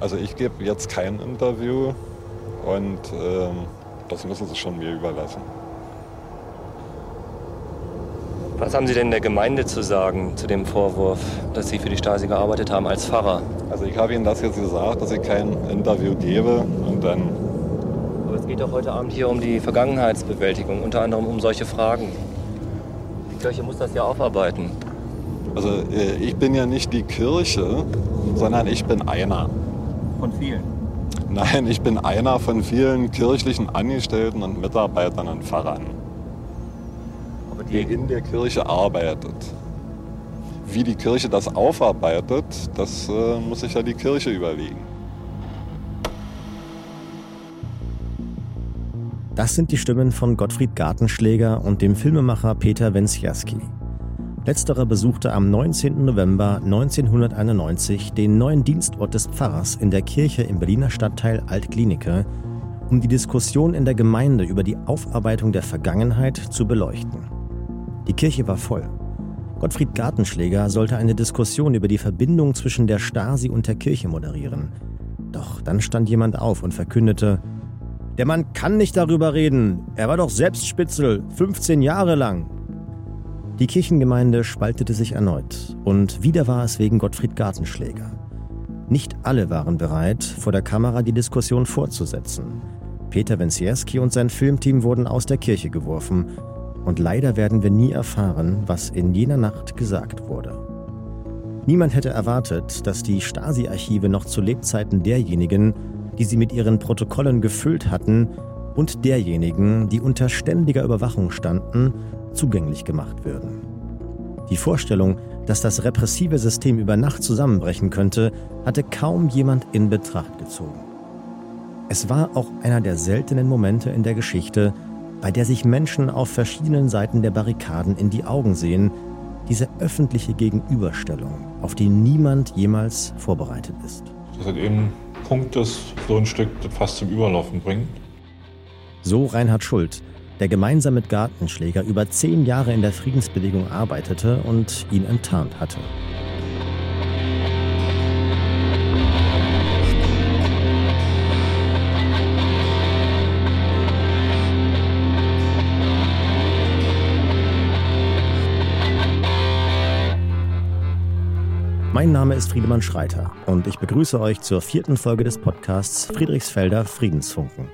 Also ich gebe jetzt kein Interview und ähm, das müssen Sie schon mir überlassen. Was haben Sie denn der Gemeinde zu sagen zu dem Vorwurf, dass Sie für die Stasi gearbeitet haben als Pfarrer? Also ich habe Ihnen das jetzt gesagt, dass ich kein Interview gebe und dann... Aber es geht doch heute Abend hier um die Vergangenheitsbewältigung, unter anderem um solche Fragen. Die Kirche muss das ja aufarbeiten. Also äh, ich bin ja nicht die Kirche, sondern ich bin einer. Von vielen? Nein, ich bin einer von vielen kirchlichen Angestellten und Mitarbeitern und Pfarrern die in der Kirche arbeitet. Wie die Kirche das aufarbeitet, das äh, muss sich ja die Kirche überlegen. Das sind die Stimmen von Gottfried Gartenschläger und dem Filmemacher Peter Wenzjawski. Letzterer besuchte am 19. November 1991 den neuen Dienstort des Pfarrers in der Kirche im Berliner Stadtteil Altklinike, um die Diskussion in der Gemeinde über die Aufarbeitung der Vergangenheit zu beleuchten. Die Kirche war voll. Gottfried Gartenschläger sollte eine Diskussion über die Verbindung zwischen der Stasi und der Kirche moderieren. Doch dann stand jemand auf und verkündete, der Mann kann nicht darüber reden. Er war doch selbst Spitzel, 15 Jahre lang. Die Kirchengemeinde spaltete sich erneut und wieder war es wegen Gottfried Gartenschläger. Nicht alle waren bereit, vor der Kamera die Diskussion fortzusetzen. Peter Wenzierski und sein Filmteam wurden aus der Kirche geworfen und leider werden wir nie erfahren, was in jener Nacht gesagt wurde. Niemand hätte erwartet, dass die Stasi-Archive noch zu Lebzeiten derjenigen, die sie mit ihren Protokollen gefüllt hatten, und derjenigen, die unter ständiger Überwachung standen, zugänglich gemacht würden. Die Vorstellung, dass das repressive System über Nacht zusammenbrechen könnte, hatte kaum jemand in Betracht gezogen. Es war auch einer der seltenen Momente in der Geschichte, bei der sich Menschen auf verschiedenen Seiten der Barrikaden in die Augen sehen, diese öffentliche Gegenüberstellung, auf die niemand jemals vorbereitet ist. Das hat eben Punkt, das so ein Stück fast zum Überlaufen bringt. So Reinhard Schult, der gemeinsam mit Gartenschläger über zehn Jahre in der Friedensbewegung arbeitete und ihn enttarnt hatte. Mein Name ist Friedemann Schreiter und ich begrüße euch zur vierten Folge des Podcasts Friedrichsfelder Friedensfunken.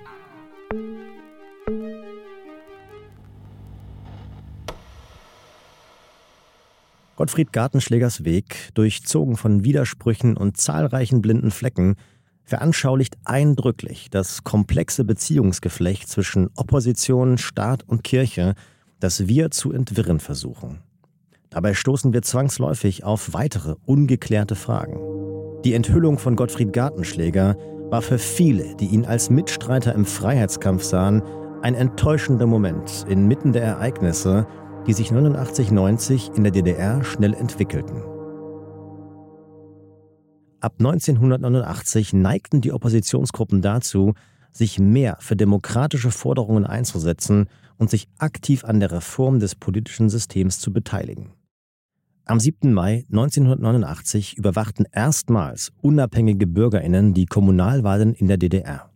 Gottfried Gartenschlägers Weg, durchzogen von Widersprüchen und zahlreichen blinden Flecken, veranschaulicht eindrücklich das komplexe Beziehungsgeflecht zwischen Opposition, Staat und Kirche, das wir zu entwirren versuchen. Dabei stoßen wir zwangsläufig auf weitere ungeklärte Fragen. Die Enthüllung von Gottfried Gartenschläger war für viele, die ihn als Mitstreiter im Freiheitskampf sahen, ein enttäuschender Moment inmitten der Ereignisse, die sich 89-90 in der DDR schnell entwickelten. Ab 1989 neigten die Oppositionsgruppen dazu, sich mehr für demokratische Forderungen einzusetzen und sich aktiv an der Reform des politischen Systems zu beteiligen. Am 7. Mai 1989 überwachten erstmals unabhängige Bürgerinnen die Kommunalwahlen in der DDR.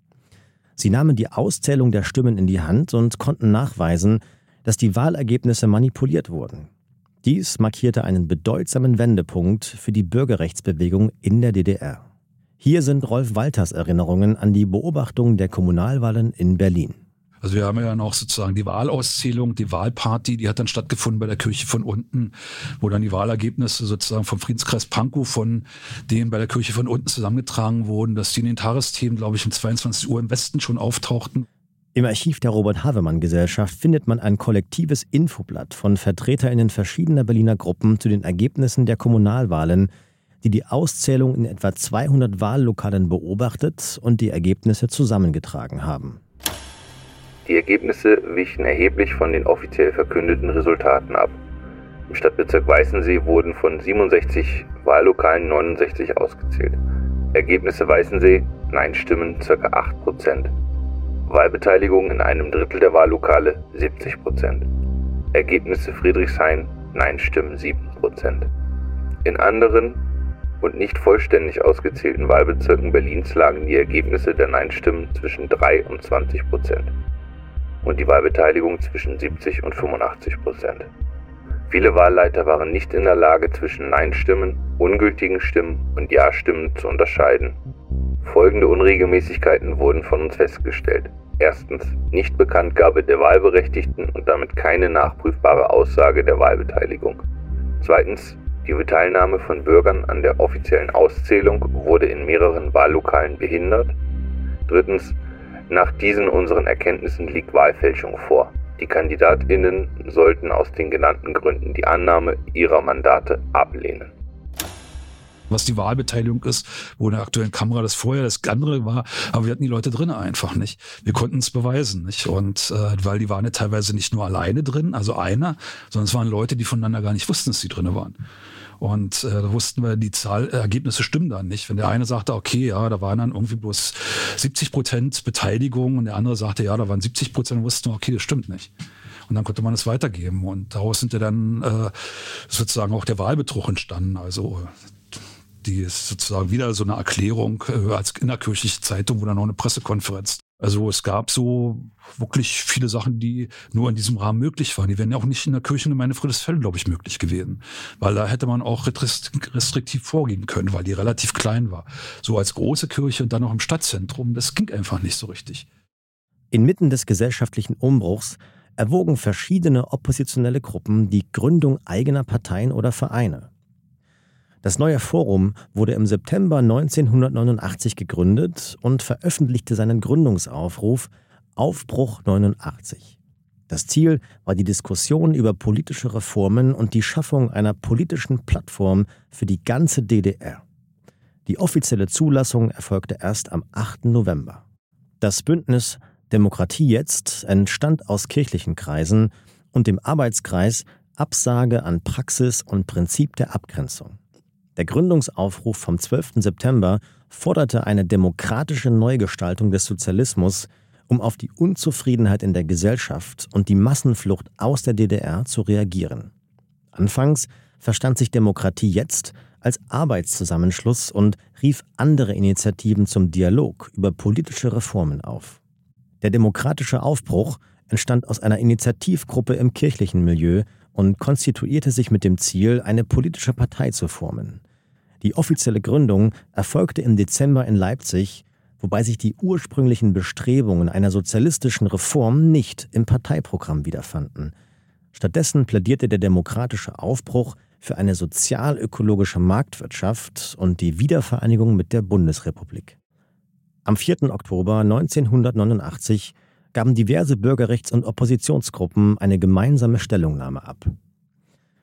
Sie nahmen die Auszählung der Stimmen in die Hand und konnten nachweisen, dass die Wahlergebnisse manipuliert wurden. Dies markierte einen bedeutsamen Wendepunkt für die Bürgerrechtsbewegung in der DDR. Hier sind Rolf Walters Erinnerungen an die Beobachtung der Kommunalwahlen in Berlin. Also wir haben ja noch sozusagen die Wahlauszählung, die Wahlparty, die hat dann stattgefunden bei der Kirche von unten, wo dann die Wahlergebnisse sozusagen vom Friedenskreis Pankow von denen bei der Kirche von unten zusammengetragen wurden, dass die in den Tagesthemen, glaube ich, um 22 Uhr im Westen schon auftauchten. Im Archiv der Robert-Havemann-Gesellschaft findet man ein kollektives Infoblatt von VertreterInnen verschiedener Berliner Gruppen zu den Ergebnissen der Kommunalwahlen, die die Auszählung in etwa 200 Wahllokalen beobachtet und die Ergebnisse zusammengetragen haben. Die Ergebnisse wichen erheblich von den offiziell verkündeten Resultaten ab. Im Stadtbezirk Weißensee wurden von 67 Wahllokalen 69 ausgezählt. Ergebnisse Weißensee, Nein-Stimmen ca. 8%. Wahlbeteiligung in einem Drittel der Wahllokale 70%. Ergebnisse Friedrichshain, Nein-Stimmen 7%. In anderen und nicht vollständig ausgezählten Wahlbezirken Berlins lagen die Ergebnisse der Nein-Stimmen zwischen 3 und 20 Prozent und die Wahlbeteiligung zwischen 70 und 85 Prozent. Viele Wahlleiter waren nicht in der Lage, zwischen Nein-Stimmen, ungültigen Stimmen und Ja-Stimmen zu unterscheiden. Folgende Unregelmäßigkeiten wurden von uns festgestellt. Erstens Nichtbekanntgabe der Wahlberechtigten und damit keine nachprüfbare Aussage der Wahlbeteiligung. Zweitens die Teilnahme von Bürgern an der offiziellen Auszählung wurde in mehreren Wahllokalen behindert. Drittens nach diesen unseren Erkenntnissen liegt Wahlfälschung vor. Die Kandidatinnen sollten aus den genannten Gründen die Annahme ihrer Mandate ablehnen was die Wahlbeteiligung ist, wo in der aktuellen Kamera das vorher das andere war, aber wir hatten die Leute drin einfach nicht. Wir konnten es beweisen, nicht? Und äh, weil die waren ja teilweise nicht nur alleine drin, also einer, sondern es waren Leute, die voneinander gar nicht wussten, dass sie drin waren. Und äh, da wussten wir, die Zahl, äh, Ergebnisse stimmen dann nicht. Wenn der eine sagte, okay, ja, da waren dann irgendwie bloß 70 Prozent Beteiligung und der andere sagte, ja, da waren 70 Prozent, wussten wir, okay, das stimmt nicht. Und dann konnte man es weitergeben. Und daraus sind ja dann äh, sozusagen auch der Wahlbetrug entstanden. Also die ist sozusagen wieder so eine Erklärung äh, als innerkirchliche Zeitung, dann noch eine Pressekonferenz. Also es gab so wirklich viele Sachen, die nur in diesem Rahmen möglich waren. Die wären ja auch nicht in der Kirchengemeinde Friedrichsfeld, glaube ich, möglich gewesen. Weil da hätte man auch restriktiv vorgehen können, weil die relativ klein war. So als große Kirche und dann noch im Stadtzentrum, das ging einfach nicht so richtig. Inmitten des gesellschaftlichen Umbruchs erwogen verschiedene oppositionelle Gruppen die Gründung eigener Parteien oder Vereine. Das neue Forum wurde im September 1989 gegründet und veröffentlichte seinen Gründungsaufruf Aufbruch 89. Das Ziel war die Diskussion über politische Reformen und die Schaffung einer politischen Plattform für die ganze DDR. Die offizielle Zulassung erfolgte erst am 8. November. Das Bündnis Demokratie jetzt entstand aus kirchlichen Kreisen und dem Arbeitskreis Absage an Praxis und Prinzip der Abgrenzung. Der Gründungsaufruf vom 12. September forderte eine demokratische Neugestaltung des Sozialismus, um auf die Unzufriedenheit in der Gesellschaft und die Massenflucht aus der DDR zu reagieren. Anfangs verstand sich Demokratie jetzt als Arbeitszusammenschluss und rief andere Initiativen zum Dialog über politische Reformen auf. Der demokratische Aufbruch entstand aus einer Initiativgruppe im kirchlichen Milieu und konstituierte sich mit dem Ziel, eine politische Partei zu formen. Die offizielle Gründung erfolgte im Dezember in Leipzig, wobei sich die ursprünglichen Bestrebungen einer sozialistischen Reform nicht im Parteiprogramm wiederfanden. Stattdessen plädierte der demokratische Aufbruch für eine sozial-ökologische Marktwirtschaft und die Wiedervereinigung mit der Bundesrepublik. Am 4. Oktober 1989 gaben diverse Bürgerrechts- und Oppositionsgruppen eine gemeinsame Stellungnahme ab.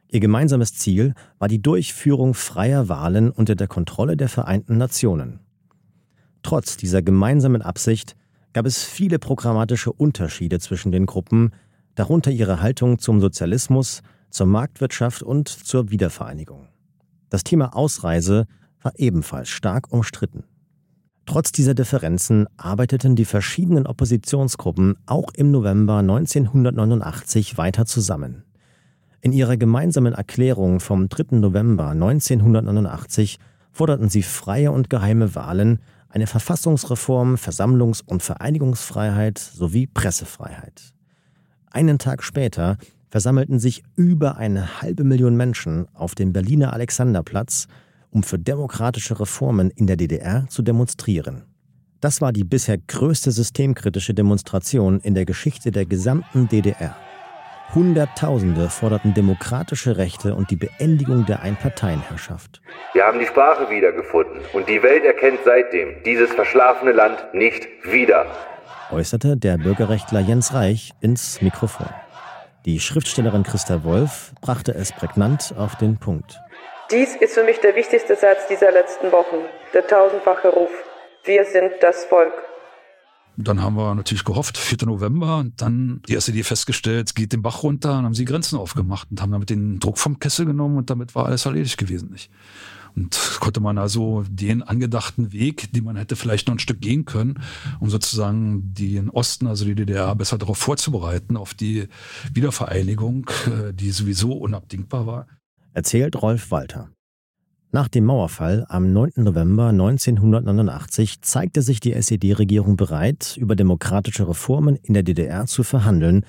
Ihr gemeinsames Ziel war die Durchführung freier Wahlen unter der Kontrolle der Vereinten Nationen. Trotz dieser gemeinsamen Absicht gab es viele programmatische Unterschiede zwischen den Gruppen, darunter ihre Haltung zum Sozialismus, zur Marktwirtschaft und zur Wiedervereinigung. Das Thema Ausreise war ebenfalls stark umstritten. Trotz dieser Differenzen arbeiteten die verschiedenen Oppositionsgruppen auch im November 1989 weiter zusammen. In ihrer gemeinsamen Erklärung vom 3. November 1989 forderten sie freie und geheime Wahlen, eine Verfassungsreform, Versammlungs- und Vereinigungsfreiheit sowie Pressefreiheit. Einen Tag später versammelten sich über eine halbe Million Menschen auf dem Berliner Alexanderplatz um für demokratische Reformen in der DDR zu demonstrieren. Das war die bisher größte systemkritische Demonstration in der Geschichte der gesamten DDR. Hunderttausende forderten demokratische Rechte und die Beendigung der Einparteienherrschaft. Wir haben die Sprache wiedergefunden und die Welt erkennt seitdem dieses verschlafene Land nicht wieder, äußerte der Bürgerrechtler Jens Reich ins Mikrofon. Die Schriftstellerin Christa Wolf brachte es prägnant auf den Punkt. Dies ist für mich der wichtigste Satz dieser letzten Wochen, der tausendfache Ruf. Wir sind das Volk. Dann haben wir natürlich gehofft, 4. November, und dann die SED festgestellt, geht den Bach runter, und haben sie Grenzen aufgemacht und haben damit den Druck vom Kessel genommen und damit war alles erledigt gewesen. Nicht? Und konnte man also den angedachten Weg, den man hätte vielleicht noch ein Stück gehen können, um sozusagen den Osten, also die DDR, besser darauf vorzubereiten, auf die Wiedervereinigung, äh, die sowieso unabdingbar war, erzählt Rolf Walter. Nach dem Mauerfall am 9. November 1989 zeigte sich die SED-Regierung bereit, über demokratische Reformen in der DDR zu verhandeln,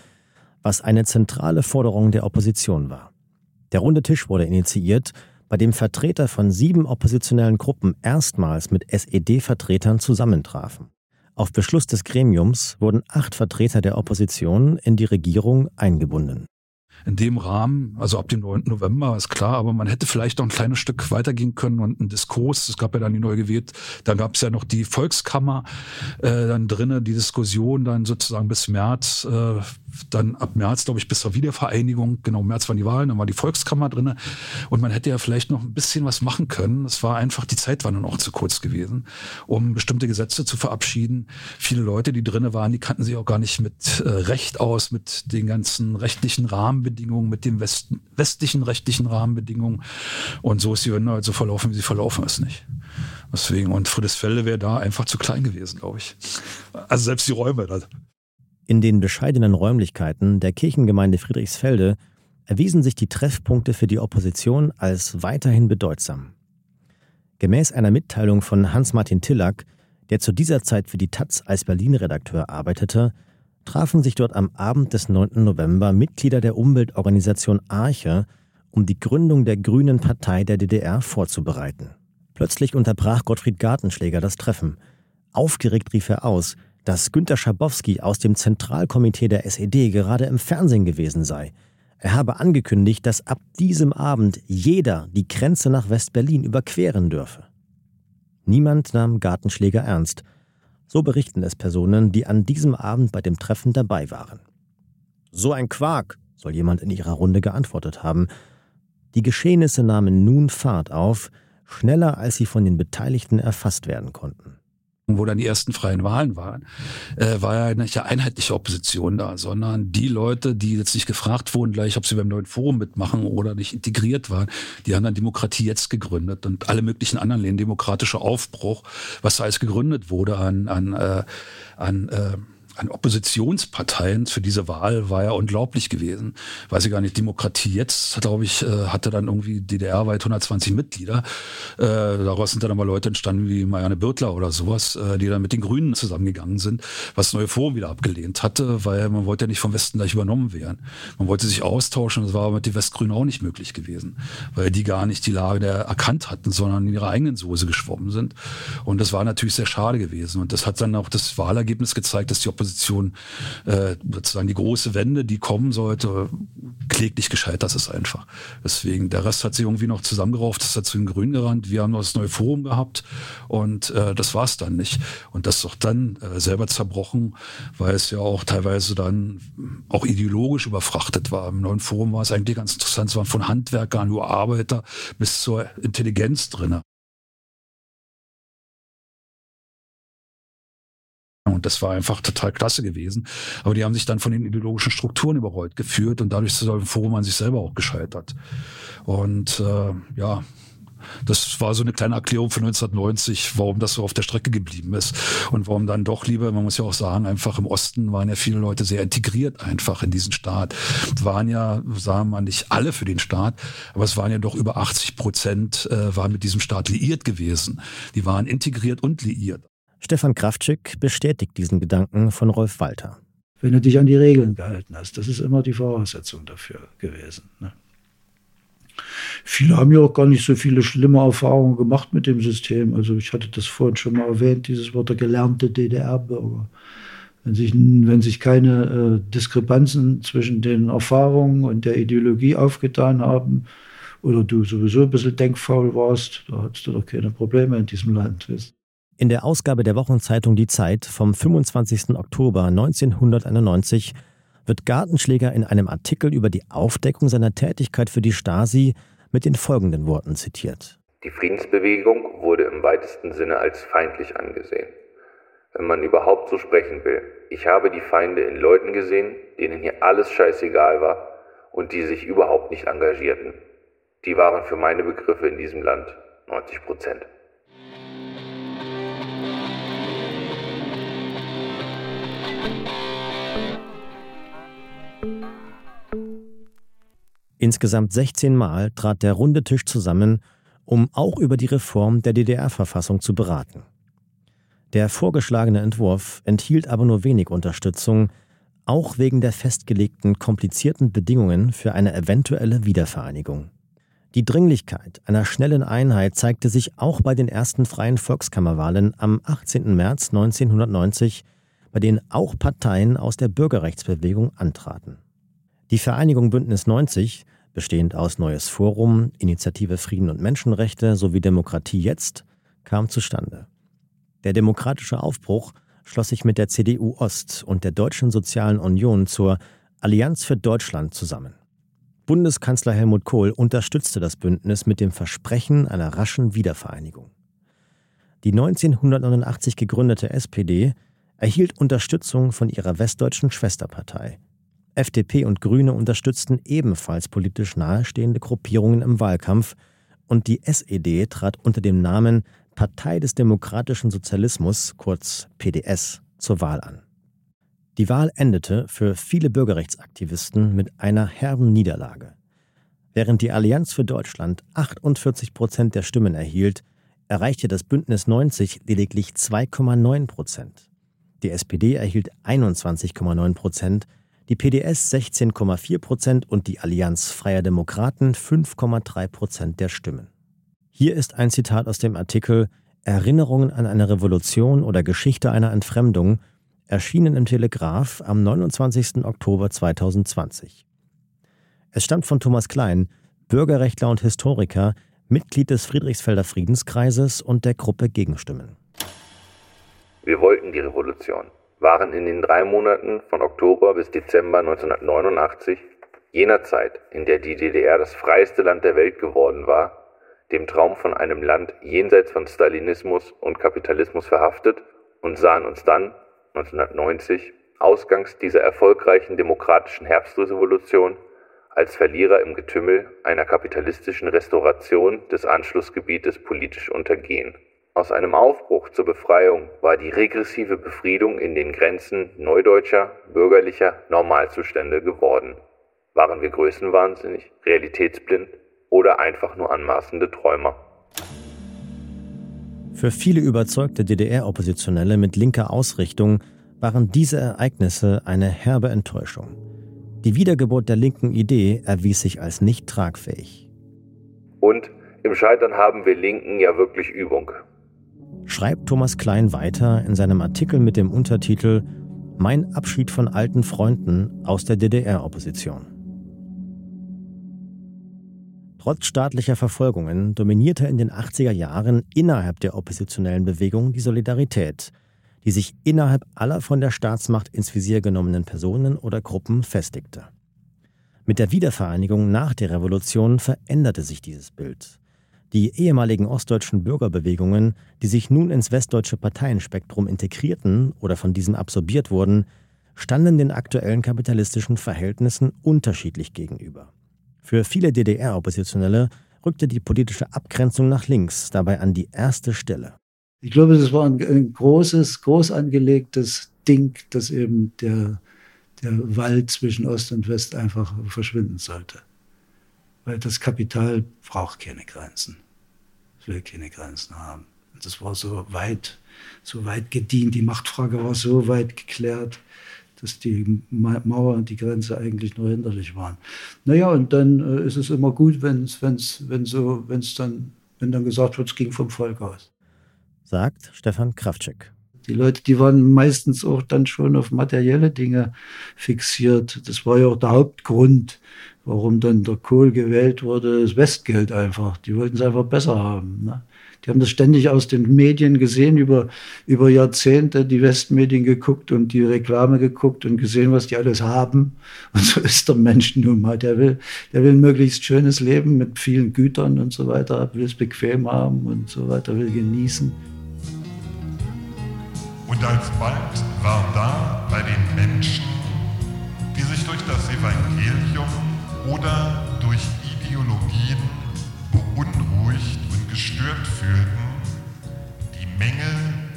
was eine zentrale Forderung der Opposition war. Der runde Tisch wurde initiiert, bei dem Vertreter von sieben oppositionellen Gruppen erstmals mit SED-Vertretern zusammentrafen. Auf Beschluss des Gremiums wurden acht Vertreter der Opposition in die Regierung eingebunden in dem Rahmen, also ab dem 9. November, ist klar, aber man hätte vielleicht noch ein kleines Stück weitergehen können und einen Diskurs, es gab ja dann die neu gewählt, da gab es ja noch die Volkskammer äh, dann drinnen, die Diskussion dann sozusagen bis März, äh, dann ab März, glaube ich, bis zur Wiedervereinigung, genau, März waren die Wahlen, dann war die Volkskammer drinnen und man hätte ja vielleicht noch ein bisschen was machen können. Es war einfach, die Zeit war dann auch zu kurz gewesen, um bestimmte Gesetze zu verabschieden. Viele Leute, die drinnen waren, die kannten sich auch gar nicht mit äh, Recht aus, mit den ganzen rechtlichen Rahmenbedingungen mit den West westlichen rechtlichen Rahmenbedingungen. Und so ist die Wende halt so verlaufen, wie sie verlaufen ist, nicht? Deswegen, und Friedrichsfelde wäre da einfach zu klein gewesen, glaube ich. Also selbst die Räume. Das. In den bescheidenen Räumlichkeiten der Kirchengemeinde Friedrichsfelde erwiesen sich die Treffpunkte für die Opposition als weiterhin bedeutsam. Gemäß einer Mitteilung von Hans-Martin Tillack, der zu dieser Zeit für die Taz als Berlin-Redakteur arbeitete, trafen sich dort am Abend des 9. November Mitglieder der Umweltorganisation Arche, um die Gründung der Grünen Partei der DDR vorzubereiten. Plötzlich unterbrach Gottfried Gartenschläger das Treffen. Aufgeregt rief er aus, dass Günter Schabowski aus dem Zentralkomitee der SED gerade im Fernsehen gewesen sei. Er habe angekündigt, dass ab diesem Abend jeder die Grenze nach West-Berlin überqueren dürfe. Niemand nahm Gartenschläger ernst – so berichten es Personen, die an diesem Abend bei dem Treffen dabei waren. So ein Quark, soll jemand in ihrer Runde geantwortet haben. Die Geschehnisse nahmen nun Fahrt auf, schneller als sie von den Beteiligten erfasst werden konnten wo dann die ersten freien Wahlen waren, äh, war ja nicht eine einheitliche Opposition da, sondern die Leute, die jetzt nicht gefragt wurden, gleich, ob sie beim neuen Forum mitmachen oder nicht integriert waren, die haben dann Demokratie jetzt gegründet und alle möglichen anderen Läden, demokratischer Aufbruch, was da alles gegründet wurde an, an, äh, an äh, an Oppositionsparteien für diese Wahl war ja unglaublich gewesen. Weiß ich gar nicht, Demokratie jetzt, glaube ich, äh, hatte dann irgendwie DDR-weit 120 Mitglieder. Äh, daraus sind dann aber Leute entstanden wie Marianne Birtler oder sowas, äh, die dann mit den Grünen zusammengegangen sind, was neue Forum wieder abgelehnt hatte, weil man wollte ja nicht vom Westen gleich übernommen werden. Man wollte sich austauschen, das war aber mit den Westgrünen auch nicht möglich gewesen, weil die gar nicht die Lage der erkannt hatten, sondern in ihrer eigenen Soße geschwommen sind. Und das war natürlich sehr schade gewesen. Und das hat dann auch das Wahlergebnis gezeigt, dass die Opposition Position äh, sozusagen die große Wende, die kommen sollte, kläglich gescheitert ist einfach. Deswegen, der Rest hat sich irgendwie noch zusammengerauft, ist zu den Grünen gerannt. Wir haben noch das neue Forum gehabt und äh, das war es dann nicht. Und das ist doch dann äh, selber zerbrochen, weil es ja auch teilweise dann auch ideologisch überfrachtet war. Im neuen Forum war es eigentlich ganz interessant, es waren von Handwerkern über Arbeiter bis zur Intelligenz drinne. Und das war einfach total klasse gewesen. Aber die haben sich dann von den ideologischen Strukturen überrollt geführt und dadurch ist das Forum an sich selber auch gescheitert. Und äh, ja, das war so eine kleine Erklärung von 1990, warum das so auf der Strecke geblieben ist und warum dann doch lieber, man muss ja auch sagen, einfach im Osten waren ja viele Leute sehr integriert einfach in diesen Staat. Waren ja, sagen wir nicht alle für den Staat, aber es waren ja doch über 80 Prozent äh, waren mit diesem Staat liiert gewesen. Die waren integriert und liiert. Stefan Kraftschick bestätigt diesen Gedanken von Rolf Walter. Wenn du dich an die Regeln gehalten hast, das ist immer die Voraussetzung dafür gewesen. Ne? Viele haben ja auch gar nicht so viele schlimme Erfahrungen gemacht mit dem System. Also ich hatte das vorhin schon mal erwähnt, dieses Wort der gelernte DDR-Bürger. Wenn sich, wenn sich keine äh, Diskrepanzen zwischen den Erfahrungen und der Ideologie aufgetan haben, oder du sowieso ein bisschen denkfaul warst, da hattest du doch keine Probleme in diesem Land. Weißt? In der Ausgabe der Wochenzeitung Die Zeit vom 25. Oktober 1991 wird Gartenschläger in einem Artikel über die Aufdeckung seiner Tätigkeit für die Stasi mit den folgenden Worten zitiert. Die Friedensbewegung wurde im weitesten Sinne als feindlich angesehen. Wenn man überhaupt so sprechen will. Ich habe die Feinde in Leuten gesehen, denen hier alles scheißegal war und die sich überhaupt nicht engagierten. Die waren für meine Begriffe in diesem Land 90 Prozent. Insgesamt 16 Mal trat der runde Tisch zusammen, um auch über die Reform der DDR-Verfassung zu beraten. Der vorgeschlagene Entwurf enthielt aber nur wenig Unterstützung, auch wegen der festgelegten komplizierten Bedingungen für eine eventuelle Wiedervereinigung. Die Dringlichkeit einer schnellen Einheit zeigte sich auch bei den ersten freien Volkskammerwahlen am 18. März 1990, bei denen auch Parteien aus der Bürgerrechtsbewegung antraten. Die Vereinigung Bündnis 90, bestehend aus Neues Forum, Initiative Frieden und Menschenrechte sowie Demokratie jetzt, kam zustande. Der demokratische Aufbruch schloss sich mit der CDU Ost und der Deutschen Sozialen Union zur Allianz für Deutschland zusammen. Bundeskanzler Helmut Kohl unterstützte das Bündnis mit dem Versprechen einer raschen Wiedervereinigung. Die 1989 gegründete SPD erhielt Unterstützung von ihrer westdeutschen Schwesterpartei. FDP und Grüne unterstützten ebenfalls politisch nahestehende Gruppierungen im Wahlkampf und die SED trat unter dem Namen Partei des Demokratischen Sozialismus, kurz PDS, zur Wahl an. Die Wahl endete für viele Bürgerrechtsaktivisten mit einer herben Niederlage. Während die Allianz für Deutschland 48 Prozent der Stimmen erhielt, erreichte das Bündnis 90 lediglich 2,9 Prozent. Die SPD erhielt 21,9 Prozent, die PDS 16,4 Prozent und die Allianz Freier Demokraten 5,3 Prozent der Stimmen. Hier ist ein Zitat aus dem Artikel Erinnerungen an eine Revolution oder Geschichte einer Entfremdung, erschienen im Telegraph am 29. Oktober 2020. Es stammt von Thomas Klein, Bürgerrechtler und Historiker, Mitglied des Friedrichsfelder Friedenskreises und der Gruppe Gegenstimmen. Wir wollten die Revolution, waren in den drei Monaten von Oktober bis Dezember 1989, jener Zeit, in der die DDR das freieste Land der Welt geworden war, dem Traum von einem Land jenseits von Stalinismus und Kapitalismus verhaftet und sahen uns dann, 1990, ausgangs dieser erfolgreichen demokratischen Herbstrevolution, als Verlierer im Getümmel einer kapitalistischen Restauration des Anschlussgebietes politisch untergehen. Aus einem Aufbruch zur Befreiung war die regressive Befriedung in den Grenzen neudeutscher, bürgerlicher Normalzustände geworden. Waren wir größenwahnsinnig, realitätsblind oder einfach nur anmaßende Träumer. Für viele überzeugte DDR-Oppositionelle mit linker Ausrichtung waren diese Ereignisse eine herbe Enttäuschung. Die Wiedergeburt der linken Idee erwies sich als nicht tragfähig. Und im Scheitern haben wir Linken ja wirklich Übung. Schreibt Thomas Klein weiter in seinem Artikel mit dem Untertitel Mein Abschied von alten Freunden aus der DDR-Opposition. Trotz staatlicher Verfolgungen dominierte in den 80er Jahren innerhalb der oppositionellen Bewegung die Solidarität, die sich innerhalb aller von der Staatsmacht ins Visier genommenen Personen oder Gruppen festigte. Mit der Wiedervereinigung nach der Revolution veränderte sich dieses Bild. Die ehemaligen ostdeutschen Bürgerbewegungen, die sich nun ins westdeutsche Parteienspektrum integrierten oder von diesem absorbiert wurden, standen den aktuellen kapitalistischen Verhältnissen unterschiedlich gegenüber. Für viele DDR-Oppositionelle rückte die politische Abgrenzung nach links dabei an die erste Stelle. Ich glaube, das war ein, ein großes, groß angelegtes Ding, dass eben der, der Wald zwischen Ost und West einfach verschwinden sollte. Weil das Kapital braucht keine Grenzen. Es will keine Grenzen haben. Das war so weit, so weit gedient. Die Machtfrage war so weit geklärt dass die Mauer und die Grenze eigentlich nur hinderlich waren. Naja, und dann äh, ist es immer gut, wenn's, wenn's, wenn so, wenn's dann, wenn dann gesagt wird, es ging vom Volk aus. Sagt Stefan Kraftschek. Die Leute, die waren meistens auch dann schon auf materielle Dinge fixiert. Das war ja auch der Hauptgrund, warum dann der Kohl gewählt wurde, das Westgeld einfach. Die wollten es einfach besser haben. Ne? Die haben das ständig aus den Medien gesehen, über, über Jahrzehnte die Westmedien geguckt und die Reklame geguckt und gesehen, was die alles haben. Und so ist der Mensch nun mal. Der will, der will ein möglichst schönes Leben mit vielen Gütern und so weiter, will es bequem haben und so weiter, will genießen. Und alsbald war da bei den Menschen, die sich durch das Evangelium oder durch Ideologien beunruhigt gestört fühlten, die Menge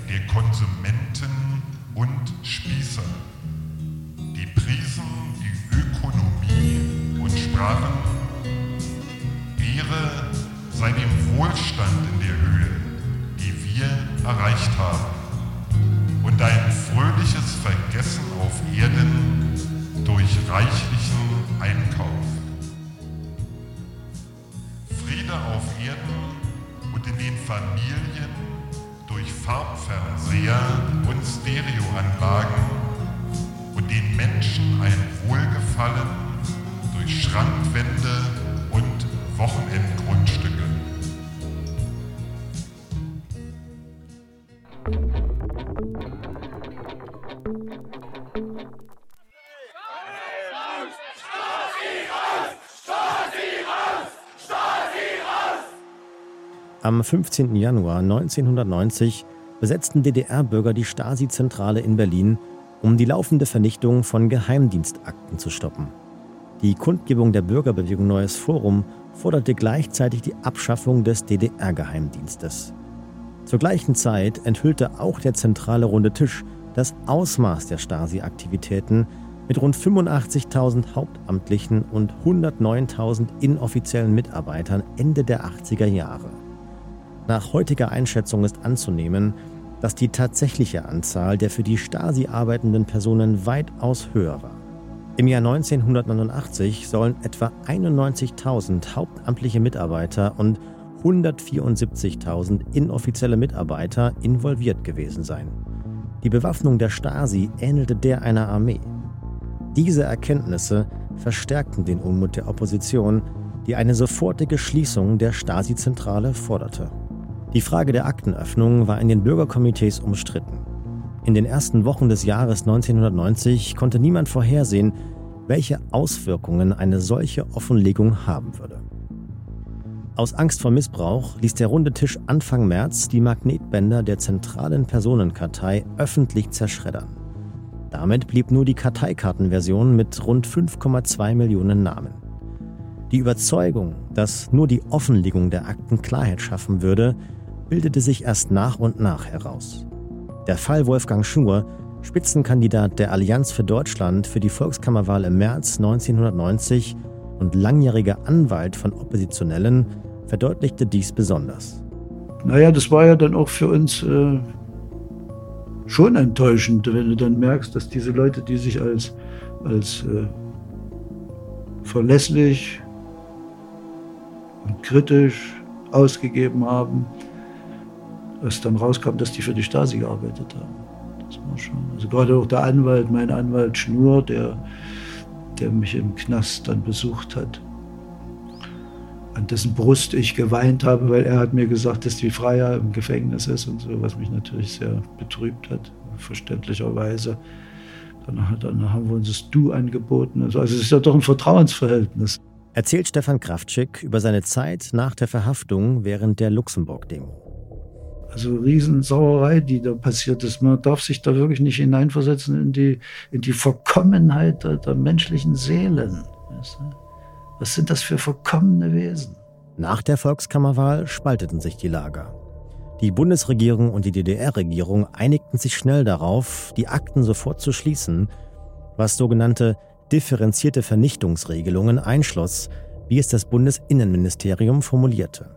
der Konsumenten und Spießer. Die priesen die Ökonomie und sprachen, Ehre sei dem Wohlstand in der Höhe, die wir erreicht haben, und ein fröhliches Vergessen auf Erden durch reichlichen Einkauf. Friede auf Erden und in den Familien durch Farbfernseher und Stereoanlagen und den Menschen ein Wohlgefallen durch Schrankwände und Wochenendgrundstücke. Am 15. Januar 1990 besetzten DDR-Bürger die Stasi-Zentrale in Berlin, um die laufende Vernichtung von Geheimdienstakten zu stoppen. Die Kundgebung der Bürgerbewegung Neues Forum forderte gleichzeitig die Abschaffung des DDR-Geheimdienstes. Zur gleichen Zeit enthüllte auch der zentrale Runde Tisch das Ausmaß der Stasi-Aktivitäten mit rund 85.000 Hauptamtlichen und 109.000 inoffiziellen Mitarbeitern Ende der 80er Jahre. Nach heutiger Einschätzung ist anzunehmen, dass die tatsächliche Anzahl der für die Stasi arbeitenden Personen weitaus höher war. Im Jahr 1989 sollen etwa 91.000 hauptamtliche Mitarbeiter und 174.000 inoffizielle Mitarbeiter involviert gewesen sein. Die Bewaffnung der Stasi ähnelte der einer Armee. Diese Erkenntnisse verstärkten den Unmut der Opposition, die eine sofortige Schließung der Stasi-Zentrale forderte. Die Frage der Aktenöffnung war in den Bürgerkomitees umstritten. In den ersten Wochen des Jahres 1990 konnte niemand vorhersehen, welche Auswirkungen eine solche Offenlegung haben würde. Aus Angst vor Missbrauch ließ der runde Tisch Anfang März die Magnetbänder der zentralen Personenkartei öffentlich zerschreddern. Damit blieb nur die Karteikartenversion mit rund 5,2 Millionen Namen. Die Überzeugung, dass nur die Offenlegung der Akten Klarheit schaffen würde, bildete sich erst nach und nach heraus. Der Fall Wolfgang Schur, Spitzenkandidat der Allianz für Deutschland für die Volkskammerwahl im März 1990 und langjähriger Anwalt von Oppositionellen, verdeutlichte dies besonders. Naja, das war ja dann auch für uns äh, schon enttäuschend, wenn du dann merkst, dass diese Leute, die sich als, als äh, verlässlich und kritisch ausgegeben haben, was dann rauskam, dass die für die Stasi gearbeitet haben. Das war schon. Also gerade auch der Anwalt, mein Anwalt Schnur, der, der mich im Knast dann besucht hat, an dessen Brust ich geweint habe, weil er hat mir gesagt, dass die Freier im Gefängnis ist und so, was mich natürlich sehr betrübt hat, verständlicherweise. Dann, dann haben wir uns das Du angeboten. Also, also es ist ja doch ein Vertrauensverhältnis. Erzählt Stefan Kraftschick über seine Zeit nach der Verhaftung während der Luxemburg-Demo. Also Riesensauerei, die da passiert ist. Man darf sich da wirklich nicht hineinversetzen in die, in die Verkommenheit der, der menschlichen Seelen. Was sind das für verkommene Wesen? Nach der Volkskammerwahl spalteten sich die Lager. Die Bundesregierung und die DDR-Regierung einigten sich schnell darauf, die Akten sofort zu schließen, was sogenannte differenzierte Vernichtungsregelungen einschloss, wie es das Bundesinnenministerium formulierte.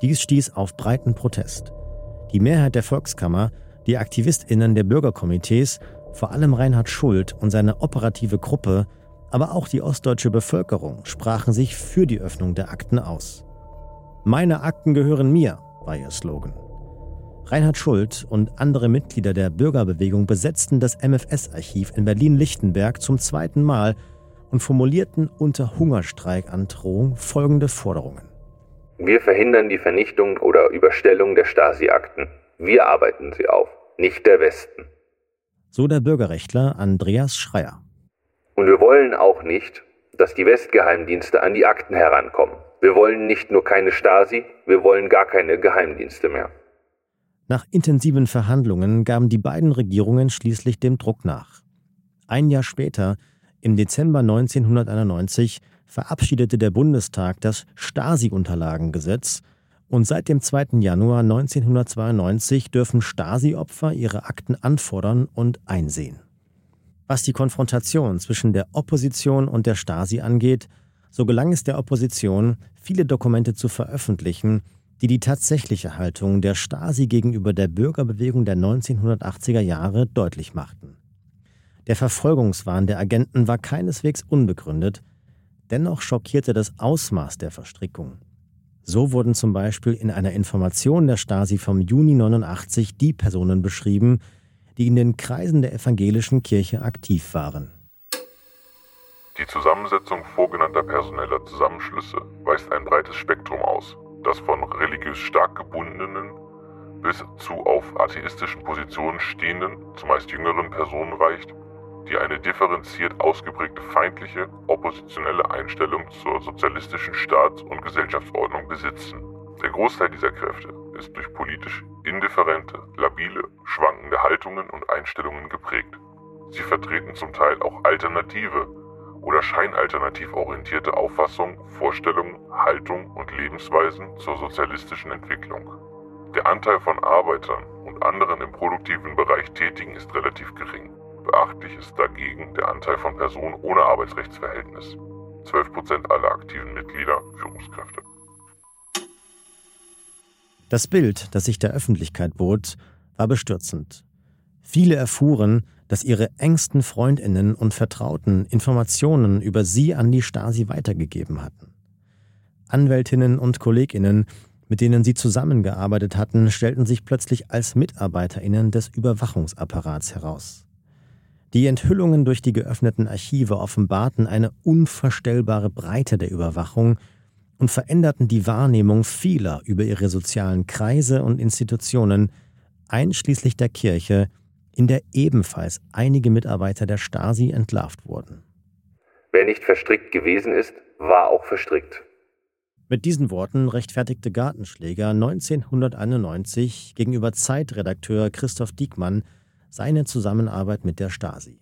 Dies stieß auf breiten Protest. Die Mehrheit der Volkskammer, die AktivistInnen der Bürgerkomitees, vor allem Reinhard Schuld und seine operative Gruppe, aber auch die ostdeutsche Bevölkerung sprachen sich für die Öffnung der Akten aus. Meine Akten gehören mir, war ihr Slogan. Reinhard Schuld und andere Mitglieder der Bürgerbewegung besetzten das MFS-Archiv in Berlin-Lichtenberg zum zweiten Mal und formulierten unter Hungerstreikandrohung folgende Forderungen. Wir verhindern die Vernichtung oder Überstellung der Stasi-Akten. Wir arbeiten sie auf, nicht der Westen. So der Bürgerrechtler Andreas Schreier. Und wir wollen auch nicht, dass die Westgeheimdienste an die Akten herankommen. Wir wollen nicht nur keine Stasi, wir wollen gar keine Geheimdienste mehr. Nach intensiven Verhandlungen gaben die beiden Regierungen schließlich dem Druck nach. Ein Jahr später, im Dezember 1991, verabschiedete der Bundestag das Stasi-Unterlagengesetz und seit dem 2. Januar 1992 dürfen Stasi-Opfer ihre Akten anfordern und einsehen. Was die Konfrontation zwischen der Opposition und der Stasi angeht, So gelang es der Opposition, viele Dokumente zu veröffentlichen, die die tatsächliche Haltung der Stasi gegenüber der Bürgerbewegung der 1980er Jahre deutlich machten. Der Verfolgungswahn der Agenten war keineswegs unbegründet, dennoch schockierte das Ausmaß der Verstrickung. So wurden zum Beispiel in einer Information der Stasi vom Juni 89 die Personen beschrieben, die in den Kreisen der evangelischen Kirche aktiv waren. Die Zusammensetzung vorgenannter personeller Zusammenschlüsse weist ein breites Spektrum aus, das von religiös stark gebundenen bis zu auf atheistischen Positionen stehenden, zumeist jüngeren Personen reicht, die eine differenziert ausgeprägte feindliche, oppositionelle Einstellung zur sozialistischen Staats- und Gesellschaftsordnung besitzen. Der Großteil dieser Kräfte ist durch politisch indifferente, labile, schwankende Haltungen und Einstellungen geprägt. Sie vertreten zum Teil auch alternative oder scheinalternativ orientierte Auffassungen, Vorstellungen, Haltungen und Lebensweisen zur sozialistischen Entwicklung. Der Anteil von Arbeitern und anderen im produktiven Bereich Tätigen ist relativ gering. Beachtlich ist dagegen der Anteil von Personen ohne Arbeitsrechtsverhältnis. 12% aller aktiven Mitglieder Führungskräfte. Das Bild, das sich der Öffentlichkeit bot, war bestürzend. Viele erfuhren, dass ihre engsten Freundinnen und Vertrauten Informationen über sie an die Stasi weitergegeben hatten. Anwältinnen und Kolleginnen, mit denen sie zusammengearbeitet hatten, stellten sich plötzlich als Mitarbeiterinnen des Überwachungsapparats heraus. Die Enthüllungen durch die geöffneten Archive offenbarten eine unvorstellbare Breite der Überwachung und veränderten die Wahrnehmung vieler über ihre sozialen Kreise und Institutionen, einschließlich der Kirche, in der ebenfalls einige Mitarbeiter der Stasi entlarvt wurden. Wer nicht verstrickt gewesen ist, war auch verstrickt. Mit diesen Worten rechtfertigte Gartenschläger 1991 gegenüber Zeitredakteur Christoph Diekmann seine Zusammenarbeit mit der Stasi.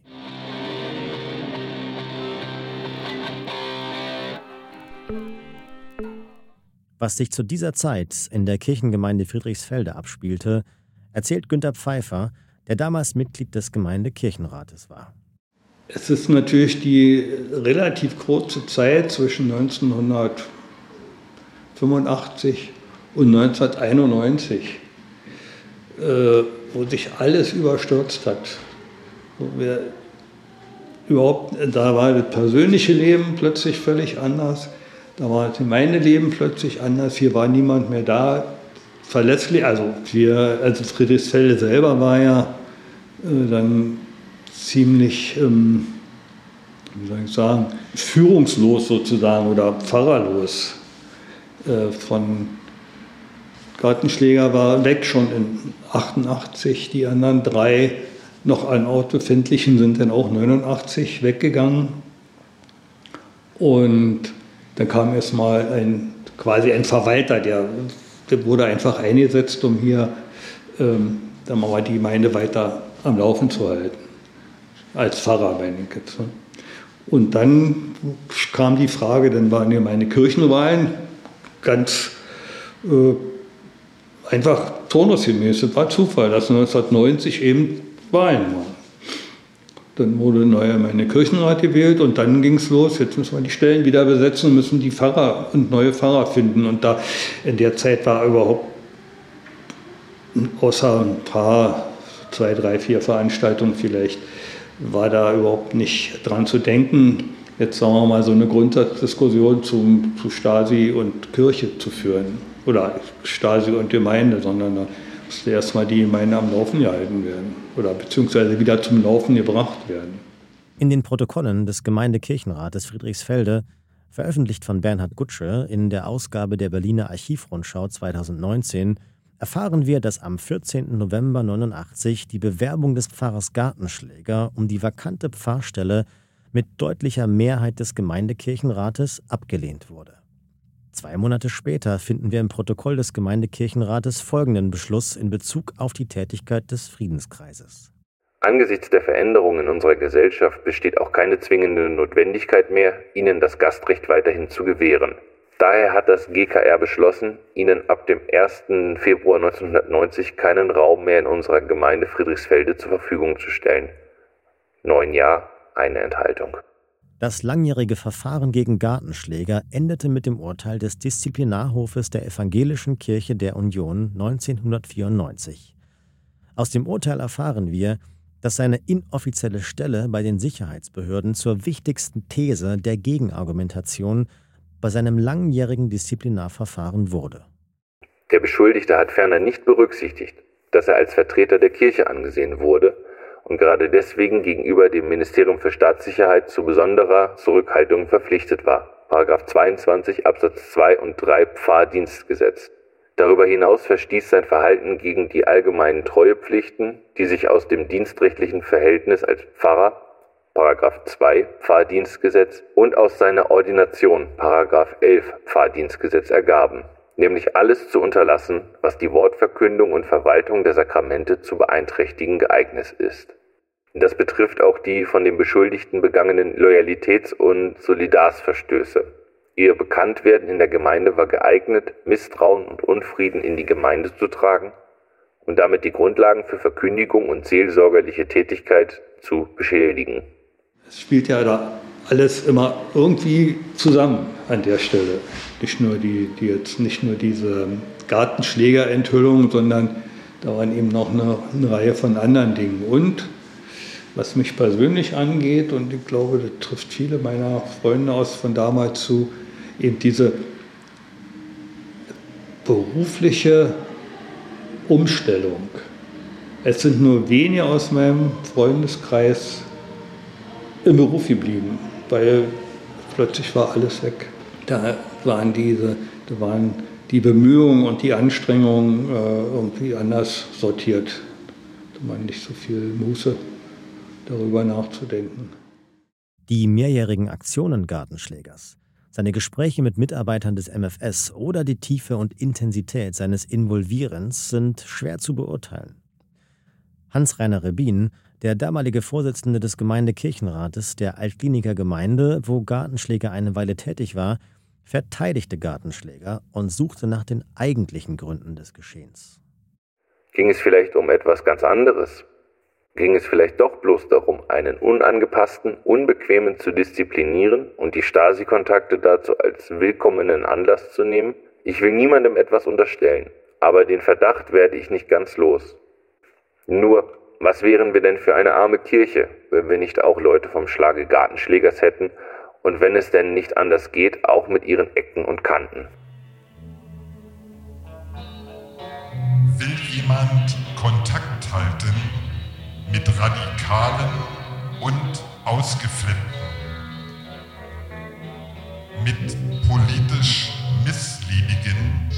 Was sich zu dieser Zeit in der Kirchengemeinde Friedrichsfelde abspielte, erzählt Günter Pfeiffer, der damals Mitglied des Gemeindekirchenrates war. Es ist natürlich die relativ kurze Zeit zwischen 1985 und 1991, äh, wo sich alles überstürzt hat. Wo wir überhaupt, da war das persönliche Leben plötzlich völlig anders. Da war das Gemeindeleben plötzlich anders. Hier war niemand mehr da, verlässlich. Also, wir, also Friedrichsfelde selber war ja äh, dann ziemlich, ähm, wie soll ich sagen, führungslos sozusagen oder pfarrerlos. Äh, von Gartenschläger war weg schon in 88. Die anderen drei noch an Ort befindlichen sind dann auch 89 weggegangen. Und dann kam erstmal ein, quasi ein Verwalter, der, der wurde einfach eingesetzt, um hier ähm, dann mal die Gemeinde weiter am Laufen zu halten. Als Pfarrer, meine ich jetzt. Ne? Und dann kam die Frage, dann waren ja meine Kirchenwahlen ganz äh, einfach turnusgemäß. Es war Zufall, dass 1990 eben Wahlen waren. Dann wurde neuer meine Kirchenrat gewählt und dann ging es los. Jetzt müssen wir die Stellen wieder besetzen, müssen die Pfarrer und neue Pfarrer finden. Und da in der Zeit war überhaupt außer ein paar, zwei, drei, vier Veranstaltungen vielleicht, war da überhaupt nicht dran zu denken, jetzt sagen wir mal so eine Grundsatzdiskussion zum, zu Stasi und Kirche zu führen. Oder Stasi und Gemeinde, sondern da musste erstmal die Gemeinde am Laufen gehalten werden oder beziehungsweise wieder zum Laufen gebracht werden. In den Protokollen des Gemeindekirchenrates Friedrichsfelde, veröffentlicht von Bernhard Gutsche in der Ausgabe der Berliner Archivrundschau 2019, erfahren wir, dass am 14. November 89 die Bewerbung des Pfarrers Gartenschläger um die vakante Pfarrstelle mit deutlicher Mehrheit des Gemeindekirchenrates abgelehnt wurde. Zwei Monate später finden wir im Protokoll des Gemeindekirchenrates folgenden Beschluss in Bezug auf die Tätigkeit des Friedenskreises. Angesichts der Veränderungen in unserer Gesellschaft besteht auch keine zwingende Notwendigkeit mehr, Ihnen das Gastrecht weiterhin zu gewähren. Daher hat das GKR beschlossen, Ihnen ab dem 1. Februar 1990 keinen Raum mehr in unserer Gemeinde Friedrichsfelde zur Verfügung zu stellen. Neun Jahr, eine Enthaltung. Das langjährige Verfahren gegen Gartenschläger endete mit dem Urteil des Disziplinarhofes der Evangelischen Kirche der Union 1994. Aus dem Urteil erfahren wir, dass seine inoffizielle Stelle bei den Sicherheitsbehörden zur wichtigsten These der Gegenargumentation bei seinem langjährigen Disziplinarverfahren wurde. Der Beschuldigte hat ferner nicht berücksichtigt, dass er als Vertreter der Kirche angesehen wurde und gerade deswegen gegenüber dem Ministerium für Staatssicherheit zu besonderer Zurückhaltung verpflichtet war. Paragraph 22 Absatz 2 und 3 Pfarrdienstgesetz. Darüber hinaus verstieß sein Verhalten gegen die allgemeinen Treuepflichten, die sich aus dem dienstrechtlichen Verhältnis als Pfarrer Paragraph 2 Pfarrdienstgesetz und aus seiner Ordination Paragraph 11 Pfarrdienstgesetz ergaben, nämlich alles zu unterlassen, was die Wortverkündung und Verwaltung der Sakramente zu beeinträchtigen geeignet ist. Das betrifft auch die von dem Beschuldigten begangenen Loyalitäts- und Solidarsverstöße. Ihr Bekanntwerden in der Gemeinde war geeignet, Misstrauen und Unfrieden in die Gemeinde zu tragen und damit die Grundlagen für Verkündigung und seelsorgerliche Tätigkeit zu beschädigen. Es spielt ja da alles immer irgendwie zusammen an der Stelle. Nicht nur die, die jetzt nicht nur diese Gartenschlägerenthüllung, sondern da waren eben noch eine, eine Reihe von anderen Dingen. Und was mich persönlich angeht, und ich glaube, das trifft viele meiner Freunde aus von damals zu, eben diese berufliche Umstellung. Es sind nur wenige aus meinem Freundeskreis im Beruf geblieben, weil plötzlich war alles weg. Da waren diese, da waren die Bemühungen und die Anstrengungen äh, irgendwie anders sortiert. Da man nicht so viel Muße darüber nachzudenken. Die mehrjährigen Aktionen Gartenschlägers seine Gespräche mit Mitarbeitern des MFS oder die Tiefe und Intensität seines Involvierens sind schwer zu beurteilen. Hans-Rainer Rebin, der damalige Vorsitzende des Gemeindekirchenrates der Altkliniker Gemeinde, wo Gartenschläger eine Weile tätig war, verteidigte Gartenschläger und suchte nach den eigentlichen Gründen des Geschehens. Ging es vielleicht um etwas ganz anderes? ging es vielleicht doch bloß darum, einen unangepassten, unbequemen zu disziplinieren und die Stasi-Kontakte dazu als willkommenen Anlass zu nehmen? Ich will niemandem etwas unterstellen, aber den Verdacht werde ich nicht ganz los. Nur, was wären wir denn für eine arme Kirche, wenn wir nicht auch Leute vom Schlage Gartenschlägers hätten und wenn es denn nicht anders geht, auch mit ihren Ecken und Kanten? Will jemand Kontakt halten mit Radikalen und Ausgeflippten, mit politisch Missliebigen,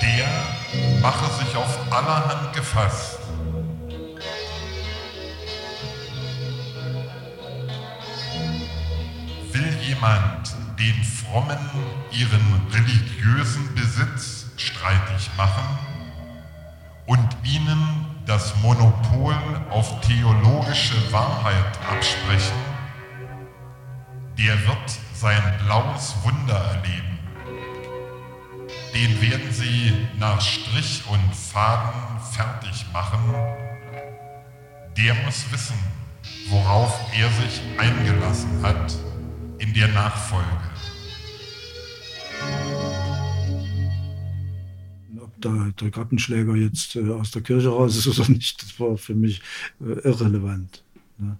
der mache sich auf allerhand gefasst. Will jemand den Frommen ihren religiösen Besitz streitig machen und ihnen das Monopol auf theologische Wahrheit absprechen, der wird sein blaues Wunder erleben. Den werden sie nach Strich und Faden fertig machen. Der muss wissen, worauf er sich eingelassen hat in der Nachfolge. der, der Gartenschläger jetzt äh, aus der Kirche raus ist oder nicht, das war für mich äh, irrelevant. Ne?